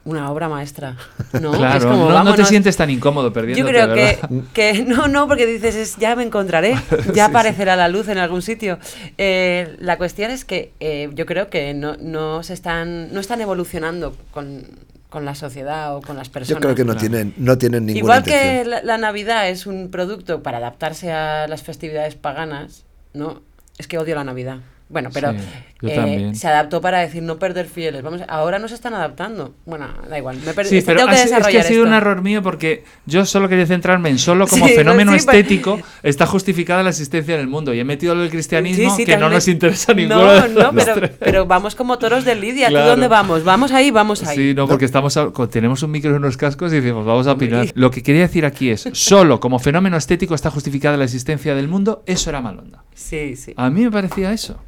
una obra maestra. <laughs> ¿no? Es claro, como, no, no te sientes tan incómodo perdiendo. Yo creo que, <laughs> que no, no, porque dices, es, ya me encontraré, <laughs> ya aparecerá la luz en algún sitio. Eh, la cuestión es que eh, yo creo que no, no se están, no están evolucionando con, con la sociedad o con las personas. Yo creo que no Claro. tienen, no tienen ninguna Igual que la, la Navidad es un producto para adaptarse a las festividades paganas, ¿no? Es que odio la Navidad. Bueno, pero Sí, yo eh, también. se adaptó para decir no perder fieles. Vamos, ahora no se están adaptando. Bueno, da igual. Me per- Sí, es pero tengo que sido- es que ha sido un esto. error mío porque yo solo quería centrarme en solo <laughs> como Sí, fenómeno pues sí, pues- estético está justificada la existencia en el mundo y he metido lo del cristianismo que no nos interesa ninguno No, de no, pero, tres. pero vamos como toros de Lidia. Claro. ¿Tú dónde vamos? Vamos ahí, vamos ahí. Sí, no, porque estamos a- tenemos un micro y unos cascos y decimos, vamos a opinar. Lo que quería decir aquí es, solo como fenómeno estético está justificada la existencia del mundo, eso era Malonda. Sí, sí. A mí me parecía eso.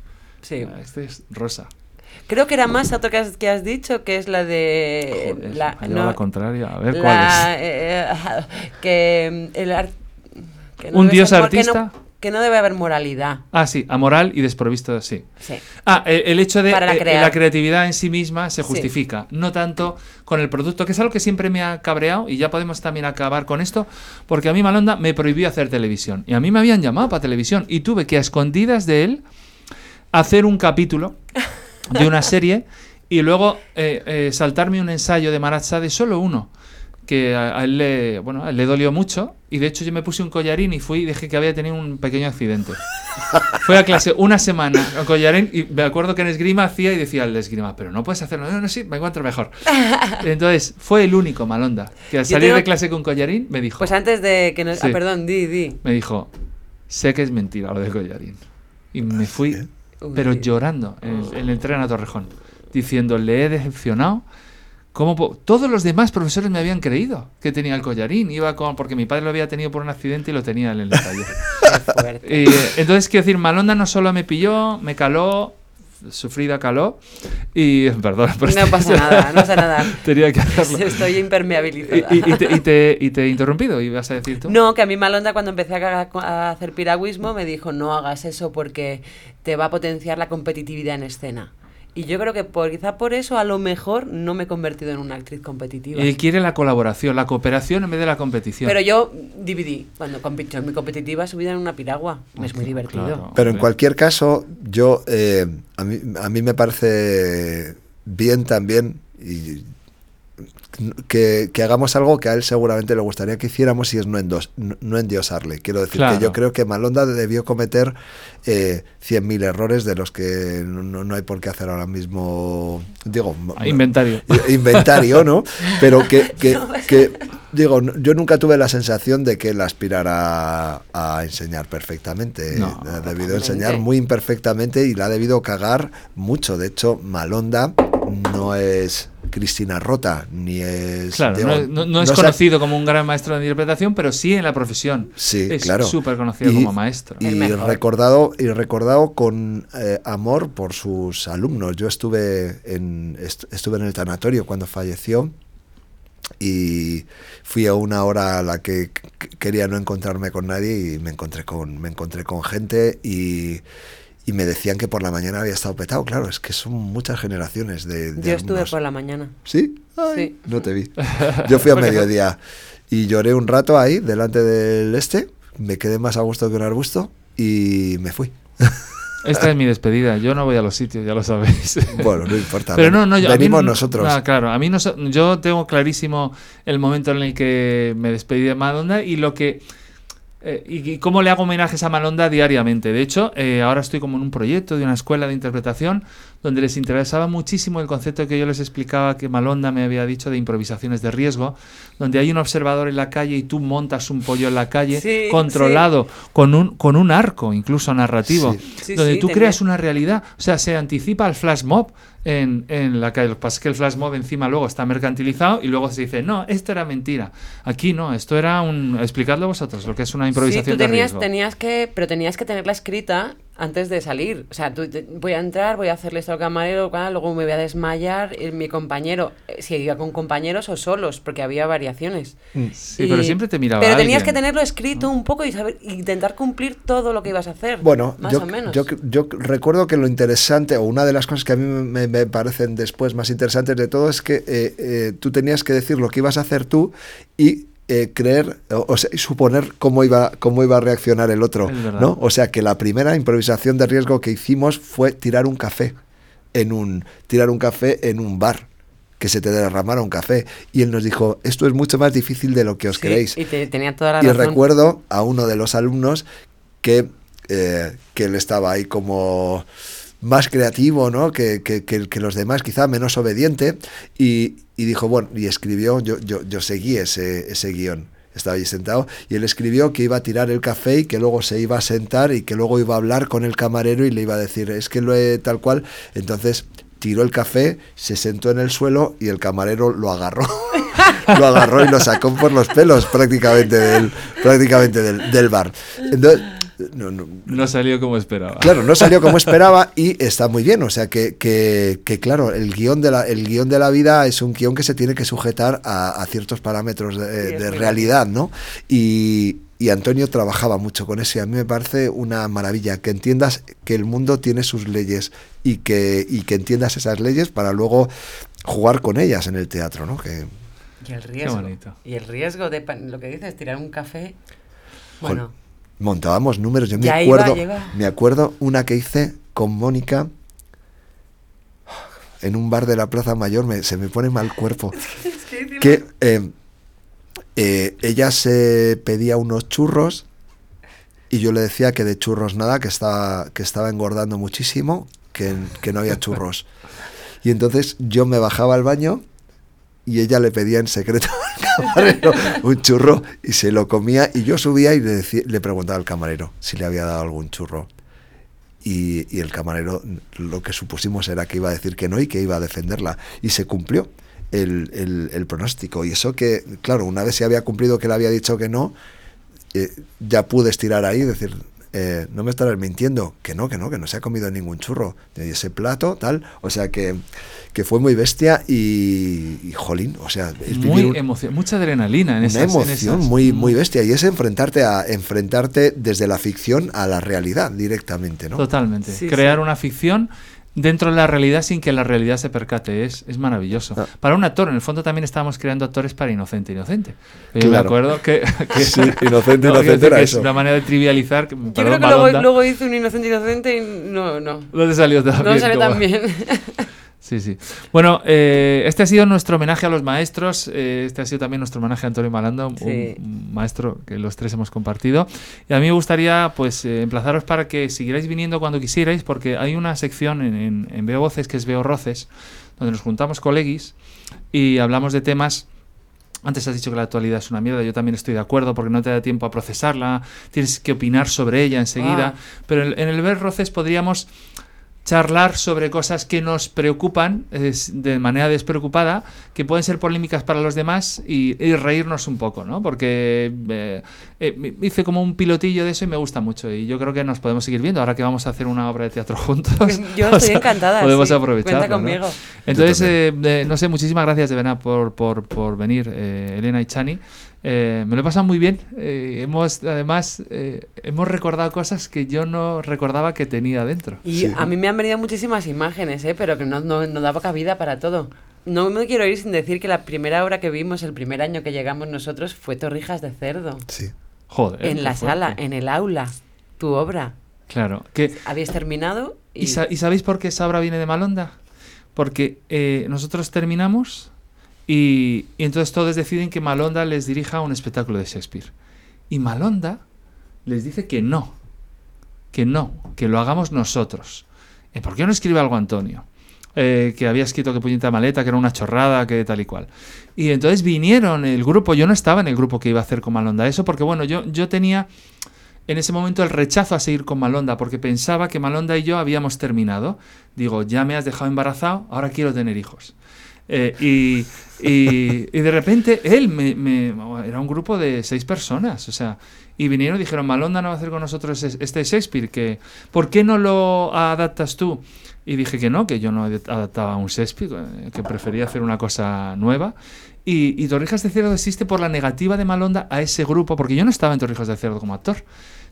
Sí. Ah, Este es rosa. Creo que era más otro que has, que has dicho, que es la de... Joder, Eh, la, no, la contraria. A ver la, cuál es. eh, <laughs> que mm, el ar- que ¿Un debe dios ser no- artista? que no debe haber moralidad. Ah, sí, amoral y desprovisto, sí. Sí. Ah, el, el hecho de Para eh, la creatividad en sí misma se Sí. justifica, no tanto con el producto, que es algo que siempre me ha cabreado y ya podemos también acabar con esto, porque a mí Malonda me prohibió hacer televisión y a mí me habían llamado para televisión y tuve que a escondidas de él hacer un capítulo de una serie y luego eh, eh, saltarme un ensayo de Maratza de solo uno que a, a él le, bueno, a él le dolió mucho y de hecho yo me puse un collarín y fui y dije que había tenido un pequeño accidente. Fui a clase una semana con collarín y me acuerdo que en esgrima hacía y decía al de esgrima, pero no puedes hacerlo, no, no, sí, me encuentro mejor. Entonces fue el único Malonda que al salir tengo- de clase con collarín me dijo, Pues antes de que nos... Sí. Ah, perdón, di, di. me dijo, sé que es mentira lo de collarín. Y me fui, Uy. pero llorando en el, en el tren a Torrejón, diciendo, le he decepcionado. ¿Cómo po- Todos los demás profesores me habían creído que tenía el collarín. Iba con, porque mi padre lo había tenido por un accidente y lo tenía en el taller. <laughs> Y, eh, entonces, quiero decir, Malonda no solo me pilló, me caló, sufrida caló. Y, <laughs> perdón, No este- pasa nada, no pasa nada. <laughs> Tenía que hacerlo. <laughs> Estoy Y, impermeabilizada. y- y te, y te- y te he interrumpido, ¿y vas a decir tú? No, que a mí Malonda cuando empecé a, a hacer piragüismo me dijo no hagas eso porque te va a potenciar la competitividad en escena. Y yo creo que por, quizá por eso a lo mejor no me he convertido en una actriz competitiva. Él quiere la colaboración, la cooperación en vez de la competición. Pero yo dividí. Cuando compito en mi competitiva subida en una piragua. es muy divertido. claro. Pero en cualquier caso, yo eh, a, mí, a mí me parece bien también y que, que hagamos algo que a él seguramente le gustaría que hiciéramos y es no, endos- no, no endiosarle. Quiero decir Claro. que yo creo que Malonda debió cometer eh, 100.000 errores de los que no, no hay por qué hacer ahora mismo, digo, Ah, Inventario. <laughs> inventario, ¿no? Pero que, <laughs> que, que, digo, yo nunca tuve la sensación de que él aspirara a, a enseñar perfectamente. No, ha debido totalmente. enseñar muy imperfectamente y la ha debido cagar mucho. De hecho, Malonda no es Cristina Rota, ni es... Claro, no, es- no- no es sa- conocido como un gran maestro de interpretación, pero sí en la profesión. Sí, es claro. súper conocido Y- como maestro. Y El mejor. recordado, y recordado con eh, amor por sus alumnos. Yo estuve en, est- estuve en el tanatorio cuando falleció y fui a una hora a la que quería no encontrarme con nadie y me encontré con, me encontré con gente y, y me decían que por la mañana había estado petado. Claro, es que son muchas generaciones de... de Yo estuve alumnos. por la mañana. ¿Sí? Ay, Sí. No te vi. <laughs> Yo fui a mediodía y lloré un rato ahí, delante del este. Me quedé más a gusto que un arbusto y me fui. <laughs> Esta es mi despedida. Yo no voy a los sitios, ya lo sabéis. Bueno, no importa. Pero no, no, yo- a mí Venimos no- nosotros. ah, claro, a mí no, yo tengo clarísimo el momento en el que me despedí de Malonda y lo que eh, y, y cómo le hago homenajes a Malonda diariamente. De hecho, eh, ahora estoy como en un proyecto de una escuela de interpretación donde les interesaba muchísimo el concepto que yo les explicaba que Malonda me había dicho de improvisaciones de riesgo, donde hay un observador en la calle y tú montas un pollo en la calle Sí, controlado con un con un arco incluso narrativo, Sí. Donde tú creas una realidad, o sea, se anticipa al flash mob en, en la calle. Lo que pasa es que el flash mob encima luego está mercantilizado y luego se dice, no, esto era mentira. Aquí no, esto era un... Explicadlo vosotros, lo que es una Sí, improvisación de riesgo. tenías que, pero tenías que tenerla escrita antes de salir. O sea, tú, te- voy a entrar, voy a hacerle esto al camarero, luego me voy a desmayar. y mi compañero, eh, si iba con compañeros o solos, porque había variaciones. Sí, Y- pero siempre te miraba Pero tenías que tenerlo escrito un poco y saber, intentar cumplir todo lo que ibas a hacer. Bueno, más yo, o menos. yo, yo recuerdo que lo interesante, o una de las cosas que a mí me, me parecen después más interesantes de todo, es que eh, eh, tú tenías que decir lo que ibas a hacer tú y eh, creer, o, o sea, y suponer cómo iba, cómo iba a reaccionar el otro. ¿no? O sea, que la primera improvisación de riesgo que hicimos fue tirar un café en un, tirar un café en un bar que se te derramara un café y él nos dijo esto es mucho más difícil de lo que os Sí, creéis Y te- tenía toda la y razón. recuerdo a uno de los alumnos que, eh, que él estaba ahí como más creativo, ¿no? Que, que- que- los demás, quizá menos obediente, y, y dijo, bueno, y escribió, yo, yo, yo seguí ese, ese guion. Estaba ahí sentado y él escribió que iba a tirar el café y que luego se iba a sentar y que luego iba a hablar con el camarero y le iba a decir, es que lo he tal cual. Entonces tiró el café, se sentó en el suelo y el camarero lo agarró. <laughs> lo agarró y lo sacó por los pelos prácticamente del, prácticamente del, del bar. Entonces, no, no, No salió como esperaba. Claro, no salió como <laughs> esperaba y está muy bien. O sea que, que, que, claro, el guion, de la, el guion de la vida es un guion que se tiene que sujetar a, a ciertos parámetros de, Sí, realidad, ¿no? Y, y Antonio trabajaba mucho con eso y a mí me parece una maravilla que entiendas que el mundo tiene sus leyes y que, y que entiendas esas leyes para luego jugar con ellas en el teatro, ¿no? Que, Y el riesgo. bonito. Y el riesgo de lo que dices, tirar un café. Bueno, montábamos números. Yo me Ya acuerdo, iba. me acuerdo una que hice con Mónica en un bar de la Plaza Mayor. me- se me pone mal cuerpo. <laughs> que eh, eh, ella se pedía unos churros y yo le decía que de churros nada, que estaba, que estaba engordando muchísimo, que, que no había churros. <laughs> Y entonces yo me bajaba al baño y ella le pedía en secreto <laughs> al camarero un churro y se lo comía y yo subía y le, decía- le preguntaba al camarero si le había dado algún churro. Y, y el camarero lo que supusimos era que iba a decir que no y que iba a defenderla. Y se cumplió el, el- pronóstico. Y eso que, claro, una vez se había cumplido que le había dicho que no, eh, ya pude estirar ahí y decir, eh, no me estarás mintiendo, que no, que no, que no se ha comido ningún churro de ese plato, tal. O sea que, que fue muy bestia y, y jolín, o sea, es vivir Muy un- emoción, mucha adrenalina en una esas. en emoción esas- muy, muy bestia y es enfrentarte a enfrentarte desde la ficción a la realidad directamente, ¿no? Totalmente. Sí, Crear sí. una ficción dentro de la realidad sin que la realidad se percate. Es, es maravilloso. Ah. Para un actor, en el fondo también estábamos creando actores para Inocente, Inocente. Yo me Claro. acuerdo que... <laughs> que- Sí, Inocente, <laughs> No, Inocente era que eso. Es una manera de trivializar. que- yo perdón, creo que luego, luego hice un inocente inocente y no, no. No te salió tan No bien sale como- tan bien. <laughs> Sí, sí. Bueno, eh, este ha sido nuestro homenaje a los maestros. eh, este ha sido también nuestro homenaje a Antonio Malanda, un, Sí. un maestro que los tres hemos compartido. Y a mí me gustaría, pues, eh, emplazaros para que siguierais viniendo cuando quisierais, porque hay una sección en, en, en Veo Voces que es Veo Roces, donde nos juntamos colegis y hablamos de temas. Antes has dicho que la actualidad es una mierda, yo también estoy de acuerdo porque no te da tiempo a procesarla, tienes que opinar sobre ella enseguida, Ah. pero en, en el Ver Roces podríamos charlar sobre cosas que nos preocupan es, de manera despreocupada, que pueden ser polémicas para los demás y, y reírnos un poco, ¿no? Porque eh, eh, hice como un pilotillo de eso y me gusta mucho y yo creo que nos podemos seguir viendo ahora que vamos a hacer una obra de teatro juntos. Yo <laughs> estoy sea, encantada. Podemos sí. conmigo. Entonces, eh, eh, no sé, muchísimas gracias de verdad por, por, por venir, eh, Elena y Chani. Eh, me lo he pasado muy bien. Eh, hemos, además, eh, hemos recordado cosas que yo no recordaba que tenía dentro. Y Sí. a mí me han venido muchísimas imágenes, ¿eh? pero que no, no, no daba cabida para todo. No me quiero ir sin decir que la primera obra que vimos, el primer año que llegamos nosotros, fue Torrijas de Cerdo. Sí. Joder. en la fuerte. sala, en el aula, tu obra. Claro. Que, Habías terminado y... ¿y, sa- y sabéis por qué esa obra viene de Malonda? Porque eh, nosotros terminamos y, y entonces todos deciden que Malonda les dirija un espectáculo de Shakespeare. Y Malonda les dice que no, que no, que lo hagamos nosotros. ¿Y ¿Por qué no escribe algo Antonio? Eh, que había escrito que puñeta maleta, que era una chorrada, que tal y cual. Y entonces vinieron el grupo, yo no estaba en el grupo que iba a hacer con Malonda eso, porque bueno, yo, yo tenía en ese momento el rechazo a seguir con Malonda, porque pensaba que Malonda y yo habíamos terminado. Digo, ya me has dejado embarazado, ahora quiero tener hijos. Eh, y, y- y de repente él me, me- era un grupo de seis personas, o sea, y vinieron y dijeron, Malonda no va a hacer con nosotros es- este Shakespeare, que ¿por qué no lo adaptas tú? Y dije que no, que yo no adaptaba un Shakespeare, eh, que prefería hacer una cosa nueva. Y, y Torrijas de Cerdo existe por la negativa de Malonda a ese grupo, porque yo no estaba en Torrijas de Cerdo como actor.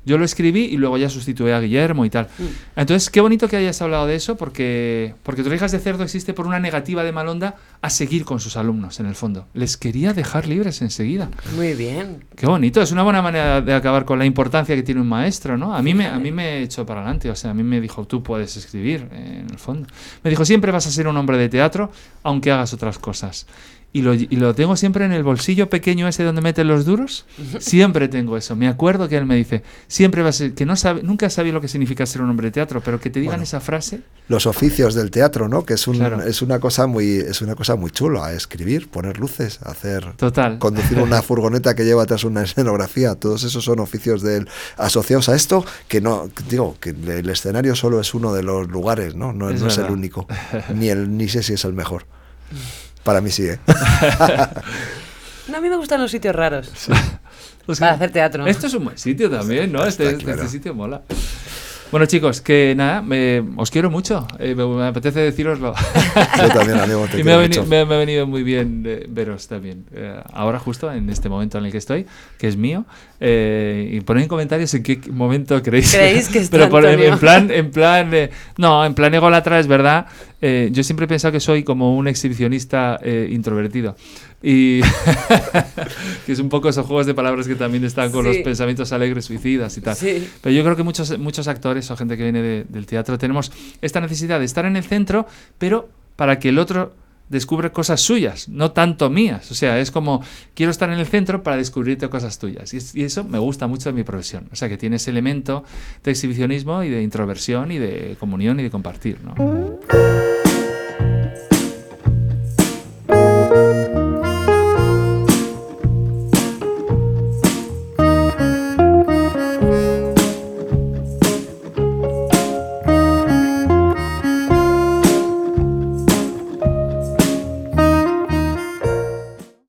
Yo lo escribí y luego ya sustituí a Guillermo y tal. Entonces, qué bonito que hayas hablado de eso, porque, porque Torrijas de Cerdo existe por una negativa de Malonda a seguir con sus alumnos, en el fondo. Les quería dejar libres enseguida. Muy bien. Qué bonito, es una buena manera de acabar con la importancia que tiene un maestro, ¿no? A mí me, a mí me echó para adelante, o sea, a mí me dijo, tú puedes escribir, eh, en el fondo. Me dijo, siempre vas a ser un hombre de teatro, aunque hagas otras cosas. Y lo, y lo tengo siempre en el bolsillo pequeño ese donde meten los duros. <laughs> Siempre tengo eso. Me acuerdo que él me dice, siempre vas a ser, que no sabe, nunca sabía lo que significa ser un hombre de teatro, pero que te digan Bueno. esa frase. Los oficios del teatro, ¿no? Que es, un, Claro. es una cosa muy es una cosa muy chula, escribir, poner luces, hacer Total. conducir una <laughs> furgoneta que lleva atrás una escenografía, todos esos son oficios del asociados a esto que no digo que el escenario solo es uno de los lugares, ¿no? No, Es no es el único, ni el ni sé si es el mejor. <laughs> Para mí sí, ¿eh? <laughs> No, a mí me gustan los sitios raros. Pues Para que- hacer teatro. Esto es un buen sitio también, ¿no? Este, este- claro. este sitio mola. Bueno, chicos, que nada, me- os quiero mucho. Eh, me, me apetece deciroslo. Yo también, amigo, te <laughs> y me ha, mucho. me me ha venido muy bien eh, veros también. Eh, ahora, justo en este momento en el que estoy, que es mío. eh, y poned en comentarios en qué momento creéis. ¿Creéis que <laughs> está Pero por- en, en plan, <laughs> en plan, eh, no, en plan ególatra es verdad. Eh, yo siempre he pensado que soy como un exhibicionista eh, introvertido. Y <laughs> que es un poco esos juegos de palabras que también están con los Sí. pensamientos alegres, suicidas y tal. Sí. Pero yo creo que muchos, muchos actores o gente que viene de- del teatro tenemos esta necesidad de estar en el centro, pero para que el otro descubra cosas suyas, no tanto mías. O sea, es como, quiero estar en el centro para descubrirte cosas tuyas. Y, es- y eso me gusta mucho de mi profesión. O sea, que tiene ese elemento de exhibicionismo y de introversión y de comunión y de compartir, ¿no?